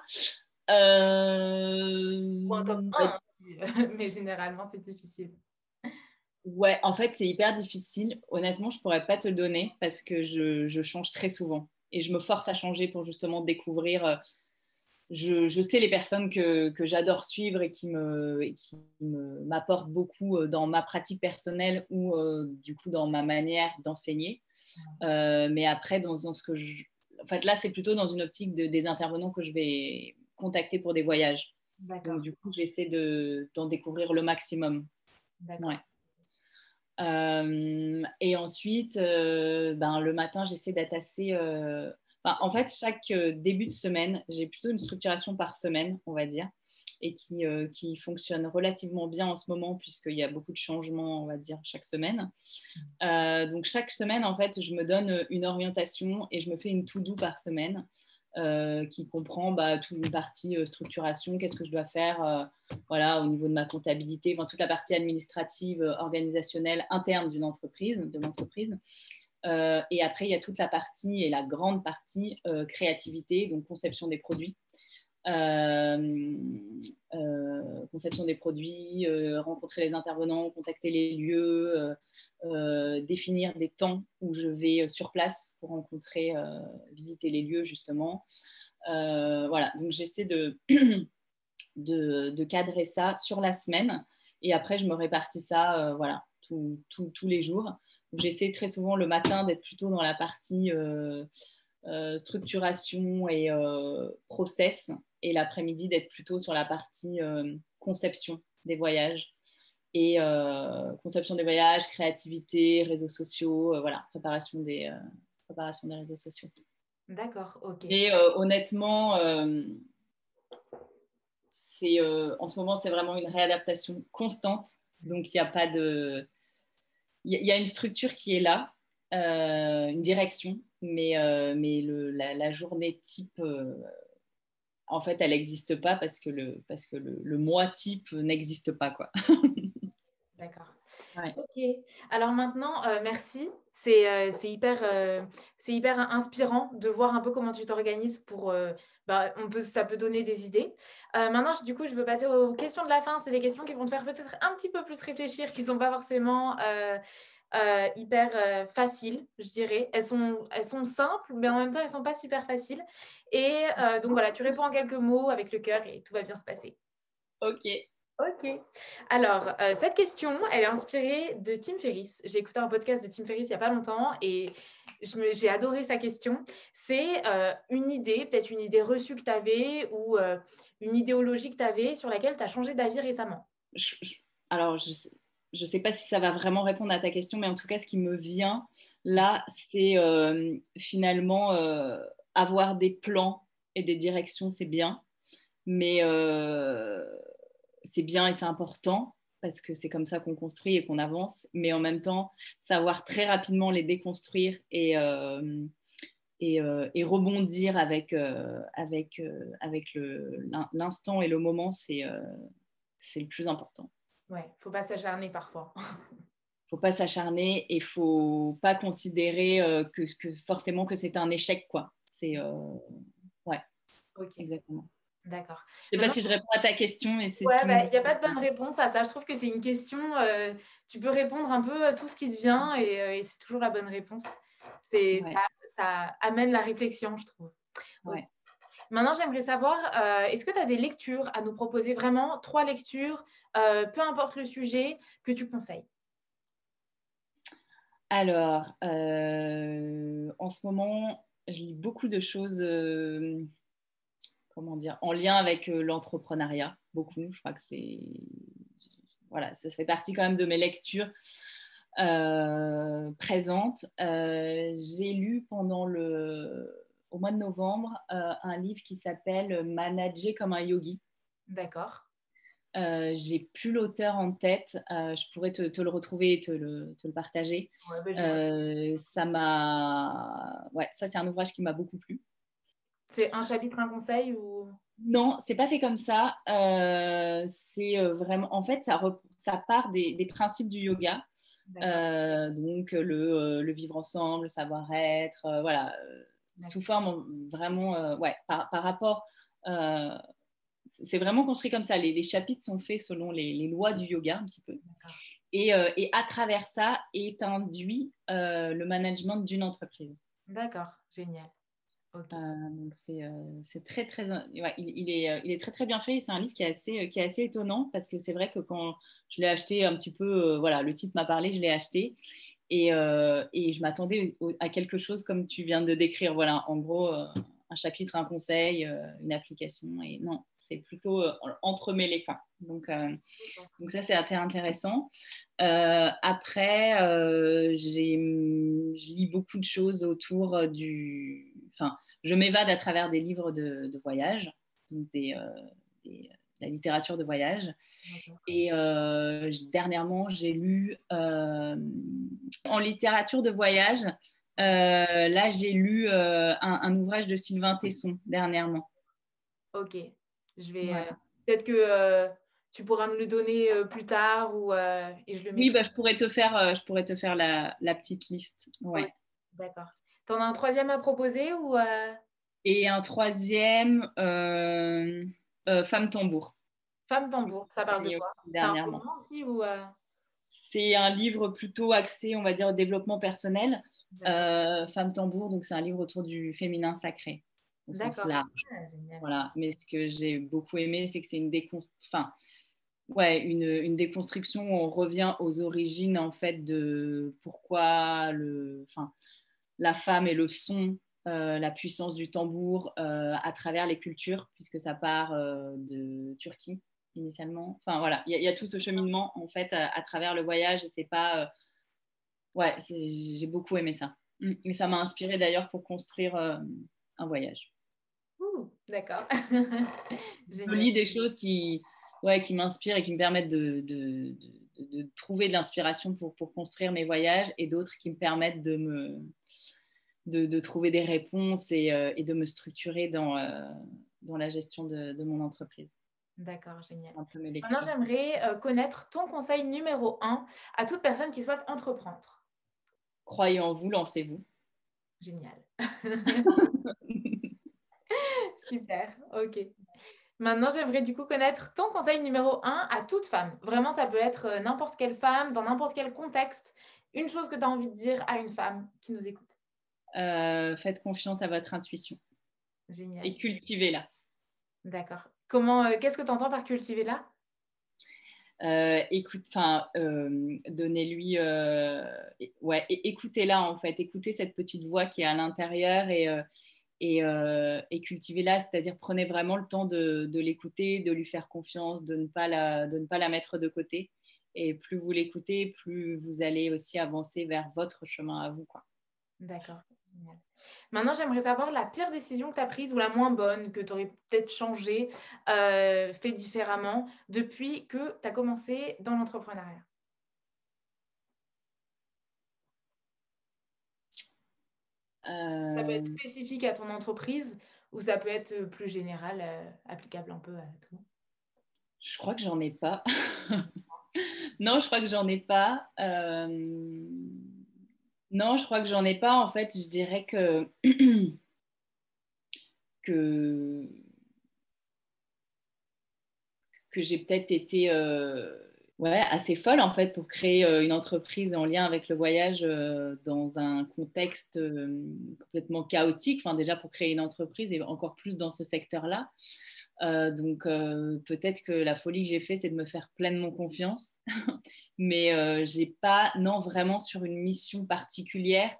euh...
Ou un top 1, mais généralement c'est difficile.
Ouais, en fait, c'est hyper difficile. Honnêtement, je pourrais pas te le donner parce que je, je, change très souvent et je me force à changer pour justement découvrir. Euh, je, je sais les personnes que, que j'adore suivre et qui me, qui m'apportent beaucoup euh, dans ma pratique personnelle ou euh, du coup dans ma manière d'enseigner. mais après, dans, dans, ce que je, en fait, là, c'est plutôt dans une optique de, des intervenants que je vais contacter pour des voyages. Donc, du coup, j'essaie de, d'en découvrir le maximum.
D'accord. Ouais.
Euh, et ensuite, euh, ben, le matin, j'essaie d'être. Euh, en fait, chaque début de semaine, j'ai plutôt une structuration par semaine, on va dire, et qui, qui fonctionne relativement bien en ce moment, puisqu'il y a beaucoup de changements, on va dire, chaque semaine. donc, chaque semaine, en fait, je me donne une orientation et je me fais une to-do par semaine. Euh, qui comprend bah, toute une partie euh, structuration, qu'est-ce que je dois faire euh, voilà, au niveau de ma comptabilité, enfin, toute la partie administrative, organisationnelle, interne d'une entreprise, de l'entreprise. et après, il y a toute la partie et la grande partie créativité, donc conception des produits. Euh, euh, conception des produits, euh, rencontrer les intervenants, contacter les lieux, définir des temps où je vais sur place pour rencontrer, visiter les lieux justement. voilà, donc j'essaie de, de, cadrer ça sur la semaine et après je me répartis ça, voilà, tous les jours. J'essaie très souvent le matin d'être plutôt dans la partie structuration et process, et l'après-midi d'être plutôt sur la partie euh, conception des voyages et conception des voyages, créativité, réseaux sociaux, voilà, préparation des, préparation des réseaux sociaux.
D'accord, ok.
Et honnêtement, c'est en ce moment, c'est vraiment une réadaptation constante. Donc, il n'y a pas de. Il y, a une structure qui est là, une direction, mais, euh, mais le, la, journée type, euh, en fait, elle n'existe pas parce que le, parce que le, le mois type n'existe pas. quoi.
D'accord. Ok. Alors maintenant, euh, merci. C'est hyper, c'est hyper inspirant de voir un peu comment tu t'organises pour. Bah, on peut, ça peut donner des idées. maintenant, du coup, je veux passer aux questions de la fin. C'est des questions qui vont te faire peut-être un petit peu plus réfléchir, qui ne sont pas forcément euh, hyper euh, faciles, je dirais. Elles sont, elles sont simples, mais en même temps, elles ne sont pas super faciles. Et euh, donc voilà, tu réponds en quelques mots avec le cœur et tout va bien se passer.
Ok.
Ok. Alors, cette question, elle est inspirée de Tim Ferriss. J'ai écouté un podcast de Tim Ferriss il n'y a pas longtemps et j'ai adoré sa question. C'est une idée, peut-être une idée reçue que tu avais ou une idéologie que tu avais sur laquelle tu as changé d'avis récemment.
alors, je sais, je ne sais pas si ça va vraiment répondre à ta question, mais en tout cas, ce qui me vient là, c'est euh, finalement euh, avoir des plans et des directions, c'est bien, mais euh, c'est bien et c'est important parce que c'est comme ça qu'on construit et qu'on avance, mais en même temps, savoir très rapidement les déconstruire et, rebondir avec l'instant et le moment, c'est le plus important.
Ouais, faut pas s'acharner parfois.
faut pas s'acharner et faut pas considérer euh, que, que, forcément que c'est un échec quoi. C'est euh, ouais.
Ok.
Exactement.
D'accord.
Je sais pas si je réponds à ta question, mais c'est.
Ouais, il n'y bah, a pas de bonne réponse à ça. Je trouve que c'est une question. Euh, tu peux répondre un peu à tout ce qui te vient et, c'est toujours la bonne réponse. C'est ça, ça, amène la réflexion, je trouve.
Ouais.
Maintenant, j'aimerais savoir, euh, est-ce que tu as des lectures à nous proposer? Vraiment, trois lectures, euh, peu importe le sujet, que tu conseilles
Alors, euh, en ce moment, je lis beaucoup de choses, comment dire, en lien avec l'entrepreneuriat, beaucoup. Je crois que c'est... Voilà, ça fait partie quand même de mes lectures. présentes. j'ai lu pendant le, mois de novembre euh, un livre qui s'appelle Manager comme un yogi.
D'accord.
Euh, j'ai plus l'auteur en tête. Euh, je pourrais te, le retrouver et te le, te le partager.
Ouais,
ça m'a, ouais, ça c'est un ouvrage qui m'a beaucoup plu.
C'est un chapitre, un conseil ou?
Non, c'est pas fait comme ça. C'est vraiment, en fait, ça, ça part des, des, principes du yoga. Donc le, le, vivre ensemble, le savoir-être, voilà, sous forme vraiment, ouais, par, par rapport. c'est vraiment construit comme ça. Les, les, chapitres sont faits selon les, les, lois du yoga un petit peu. Et, et, à travers ça est induit le management d'une entreprise.
D'accord, génial.
Euh, euh, c'est très très il, est, euh, il est très très bien fait c'est un livre qui est assez qui est assez étonnant parce que c'est vrai que quand je l'ai acheté un petit peu voilà le titre m'a parlé je l'ai acheté et, et je m'attendais à quelque chose comme tu viens de décrire voilà en gros un chapitre, un conseil, euh, une application. Et non, c'est plutôt euh, entremêlé. Donc, euh, donc ça, c'est intéressant. après, je lis beaucoup de choses autour du... Enfin, je m'évade à travers des livres de, voyage, donc des, la littérature de voyage. Et dernièrement, j'ai lu en littérature de voyage euh, là, j'ai lu euh, un, ouvrage de Sylvain Tesson dernièrement.
Ok. Je vais. Euh, peut-être que tu pourras me le donner plus tard ou et je le
Oui, bah, je pourrais te faire, je pourrais te faire la, petite liste. Ouais.
D'accord. Tu en as un troisième à proposer ou
Et un troisième, Femme tambour.
Femme tambour, ça parle de quoi?
Dernièrement.
aussi ou
c'est un livre plutôt axé, on va dire, au développement personnel. Euh, Femme tambour, donc c'est un livre autour du féminin sacré.
D'accord.
Ah, voilà. Mais ce que j'ai beaucoup aimé, c'est que c'est une enfin, ouais, une, une, déconstruction où on revient aux origines en fait de pourquoi le, enfin, la femme et le son, euh, la puissance du tambour euh, à travers les cultures, puisque ça part de Turquie initialement. Enfin voilà, il y, a tout ce cheminement en fait à, travers le voyage et c'est pas. Euh, ouais, j'ai beaucoup aimé ça. Mm. Et ça m'a inspiré d'ailleurs pour construire euh, un voyage.
D'accord.
je lis des choses qui, ouais, qui m'inspirent et qui me permettent de, de, de, trouver de l'inspiration pour, pour, construire mes voyages et d'autres qui me permettent de me. De, trouver des réponses et, euh, et de me structurer dans, dans la gestion de, mon entreprise.
D'accord, génial. Maintenant, j'aimerais euh, connaître ton conseil numéro un à toute personne qui souhaite entreprendre.
Croyez en vous, lancez-vous.
Génial. Super, ok. Maintenant, j'aimerais du coup connaître ton conseil numéro un à toute femme. Vraiment, ça peut être euh, n'importe quelle femme, dans n'importe quel contexte. Une chose que tu as envie de dire à une femme qui nous écoute.
Euh, faites confiance à votre intuition.
Génial.
Et cultivez-la.
D'accord. Comment, euh, qu'est-ce que tu entends par cultiver là
euh, écoute, enfin, donnez-lui, ouais, écoutez-la en fait, écoutez cette petite voix qui est à l'intérieur et, et, et cultivez-la, c'est-à-dire prenez vraiment le temps de, de l'écouter, de lui faire confiance, de ne, pas la, de ne pas la mettre de côté. Et plus vous l'écoutez, plus vous allez aussi avancer vers votre chemin à vous. Quoi.
D'accord. Maintenant, j'aimerais savoir la pire décision que tu as prise ou la moins bonne, que tu aurais peut-être changé, euh, fait différemment depuis que tu as commencé dans l'entrepreneuriat? Ça peut être euh. spécifique à ton entreprise ou ça peut être plus général, euh, applicable un peu à tout.
Je crois que j'en ai pas. non, je crois que j'en ai pas. Non, je crois que j'en ai pas. En fait, je dirais que, que, j'ai peut-être été euh, ouais, assez folle en fait pour créer euh, une entreprise en lien avec le voyage euh, dans un contexte complètement chaotique. Enfin, déjà pour créer une entreprise et encore plus dans ce secteur-là. Euh, donc euh, peut-être que la folie que j'ai fait, c'est de me faire pleinement confiance. Mais euh, j'ai pas, non, vraiment sur une mission particulière,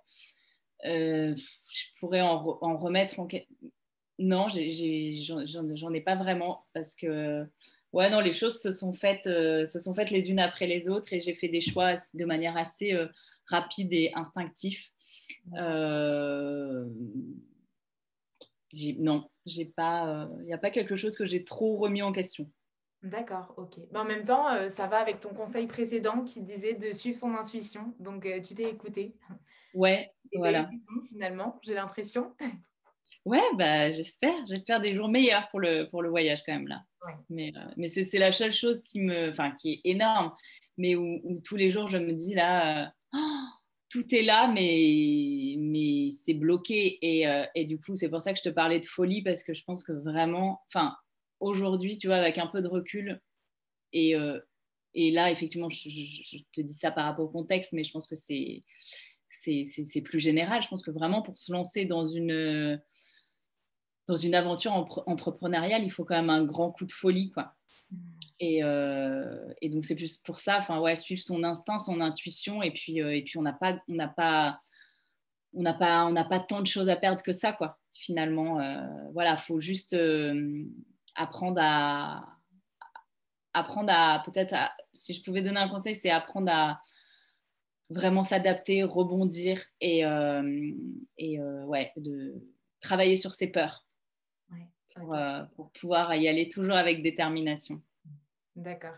je pourrais en, remettre en non, j'en ai pas vraiment parce que ouais non les choses se sont faites se sont faites les unes après les autres et j'ai fait des choix de manière assez rapide et instinctif. non, j'ai pas, il euh, n'y a pas quelque chose que j'ai trop remis en question.
D'accord, ok. Mais en même temps, euh, ça va avec ton conseil précédent qui disait de suivre son intuition. Donc, euh, tu t'es écouté.
Ouais, voilà.
finalement, j'ai l'impression.
Ouais, bah, j'espère. J'espère des jours meilleurs pour le, pour le voyage quand même là. Mais, euh, mais c'est la seule chose qui, me, enfin, qui est énorme, mais où, tous les jours je me dis là, oh, tout est là, mais, mais c'est bloqué. Et, euh, et, du coup, c'est pour ça que je te parlais de folie, parce que je pense que vraiment, enfin, aujourd'hui, tu vois, avec un peu de recul, et, et là, effectivement, je, te dis ça par rapport au contexte, mais je pense que c'est c'est plus général. Je pense que vraiment pour se lancer dans une, dans une aventure entrepreneuriale, il faut quand même un grand coup de folie. Quoi. Et, euh, et donc c'est plus pour ça, enfin ouais, suivre son instinct, son intuition, et puis, euh, et puis on n'a pas, on n'a pas, on n'a pas, on n'a pas tant de choses à perdre que ça, quoi. Finalement, euh, voilà, faut juste apprendre à, apprendre à, peut-être, si je pouvais donner un conseil, c'est apprendre à vraiment s'adapter, rebondir et, et ouais, de travailler sur ses peurs euh, pour, pouvoir y aller toujours avec détermination.
D'accord,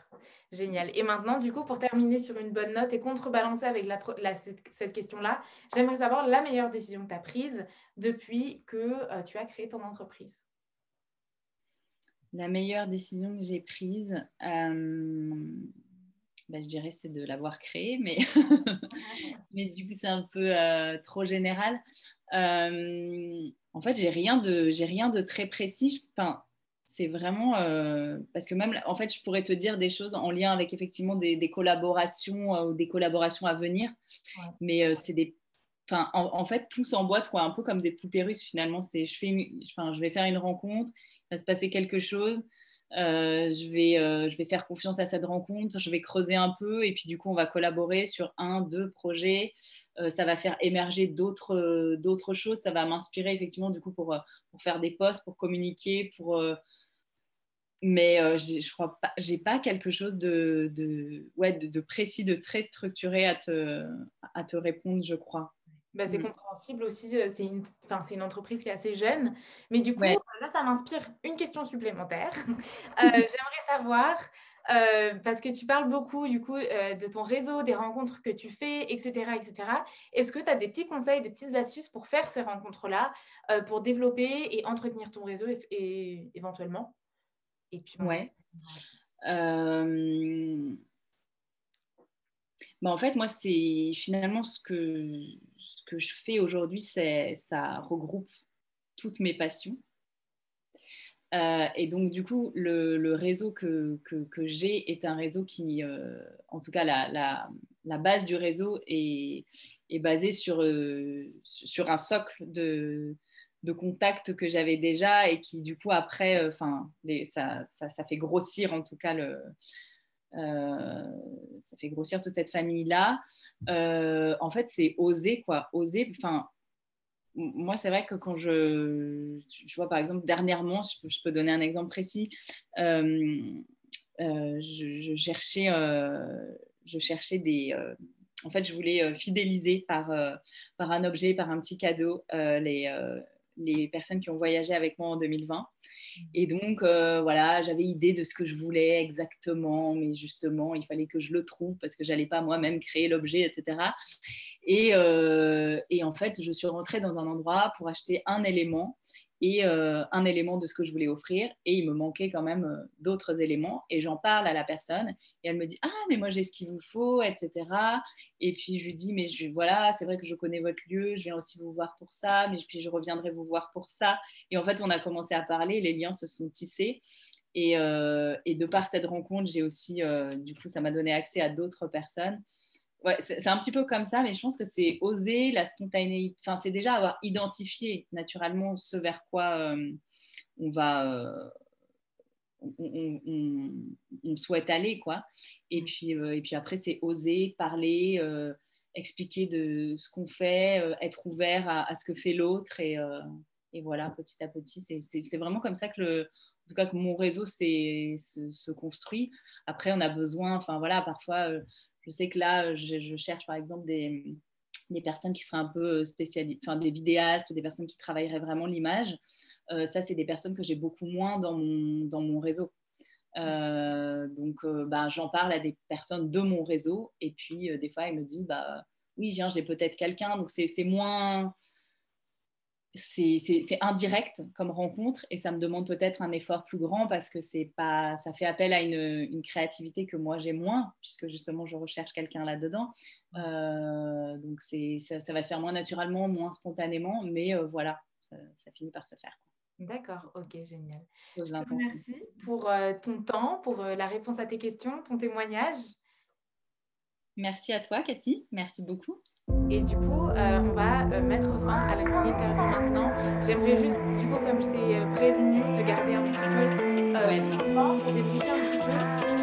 génial. Et maintenant, du coup, pour terminer sur une bonne note et contrebalancer avec la, cette, question-là, j'aimerais savoir la meilleure décision que tu as prise depuis que euh, tu as créé ton entreprise.
La meilleure décision que j'ai prise, euh, bah, je dirais c'est de l'avoir créée, mais, mais du coup c'est un peu trop général en fait, j'ai rien de, j'ai rien de très précis. Enfin, c'est vraiment euh, parce que même, en fait, je pourrais te dire des choses en lien avec effectivement des, collaborations euh, ou des collaborations à venir, mais euh, c'est des, enfin, en, fait, tout s'emboîte quoi, un peu comme des poupées russes finalement. C'est, je fais, enfin, je vais faire une rencontre, il va se passer quelque chose. Je, vais, je vais faire confiance à cette rencontre, je vais creuser un peu et puis du coup on va collaborer sur un, deux projets. Ça va faire émerger d'autres, d'autres choses, ça va m'inspirer effectivement du coup pour, pour faire des posts, pour communiquer, pour... mais je crois pas, j'ai pas quelque chose de, de ouais, de, de, précis, de très structuré à te, à te répondre, je crois.
Bah, c'est mmh. compréhensible aussi. Euh, c'est une, une entreprise qui est assez jeune. Mais du coup, là, ça m'inspire une question supplémentaire. Euh, j'aimerais savoir, euh, parce que tu parles beaucoup du coup de ton réseau, des rencontres que tu fais, etc. etc. Est-ce que tu as des petits conseils, des petites astuces pour faire ces rencontres-là, pour développer et entretenir ton réseau et, éventuellement?
Et puis, Ouais. Bah, en fait, moi, c'est finalement ce que que je fais aujourd'hui, c'est ça regroupe toutes mes passions. Euh, et donc, du coup, le, réseau que, que, j'ai est un réseau qui, euh, en tout cas, la, la, la, base du réseau est, est basée sur, euh, sur un socle de, de contacts que j'avais déjà et qui, du coup, après, enfin, ça, ça, fait grossir, en tout cas, le, euh, ça fait grossir toute cette famille-là. Euh, en fait, c'est oser, quoi. Oser, enfin, moi, c'est vrai que quand je, je vois par exemple dernièrement, je peux, donner un exemple précis, euh, je, cherchais, je cherchais des. en fait, je voulais fidéliser par, par un objet, par un petit cadeau, les, les personnes qui ont voyagé avec moi en 2020. Et donc, euh, voilà, j'avais idée de ce que je voulais exactement, mais justement, il fallait que je le trouve parce que j'allais pas moi-même créer l'objet, etc. Et, euh, et, en fait, je suis rentrée dans un endroit pour acheter un élément et euh, un élément de ce que je voulais offrir. Et il me manquait quand même euh, d'autres éléments. Et j'en parle à la personne. Et elle me dit ah mais moi j'ai ce qu'il vous faut etc et puis je lui dis mais je, voilà c'est vrai que je connais votre lieu. Je viens aussi vous voir pour ça. Mais puis je reviendrai vous voir pour ça et en fait on a commencé à parler. Les liens se sont tissés. Et, euh, et de par cette rencontre j'ai aussi du coup ça m'a donné accès à d'autres personnes ouais, c'est un petit peu comme ça, mais je pense que c'est oser la spontanéité. Enfin, c'est déjà avoir identifié naturellement ce vers quoi euh, on va. Euh, on, souhaite aller, quoi. Et mm. puis, euh, et puis après, c'est oser parler, expliquer de ce qu'on fait, être ouvert à, ce que fait l'autre. Et, et, voilà, petit à petit, c'est vraiment comme ça que, le, en tout cas, que mon réseau se, se, construit. Après, on a besoin, enfin voilà, parfois je sais que là, je, cherche par exemple des, personnes qui seraient un peu spécialistes, enfin des vidéastes, des personnes qui travailleraient vraiment l'image. Euh, ça, c'est des personnes que j'ai beaucoup moins dans mon, réseau. Euh, donc, euh, bah, j'en parle à des personnes de mon réseau et puis des fois, ils me disent bah, oui, j'ai peut-être quelqu'un. Donc, c'est moins c'est indirect comme rencontre et ça me demande peut-être un effort plus grand parce que c'est pas ça fait appel à une, créativité que moi j'ai moins puisque justement je recherche quelqu'un là-dedans euh, donc ça, ça, va se faire moins naturellement moins spontanément mais euh, voilà ça, finit par se faire
D'accord, ok, génial. Merci pour euh, ton temps, pour la réponse à tes questions, ton témoignage.
Merci à toi, Cassie. Merci beaucoup.
Et du coup, euh, on va euh, mettre fin à l'interview maintenant. J'aimerais juste, du coup, comme je t'ai euh, prévenu, te garder un petit peu euh, temps pour débriefer un petit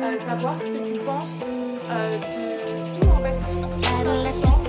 peu, savoir ce que tu penses de tout en fait.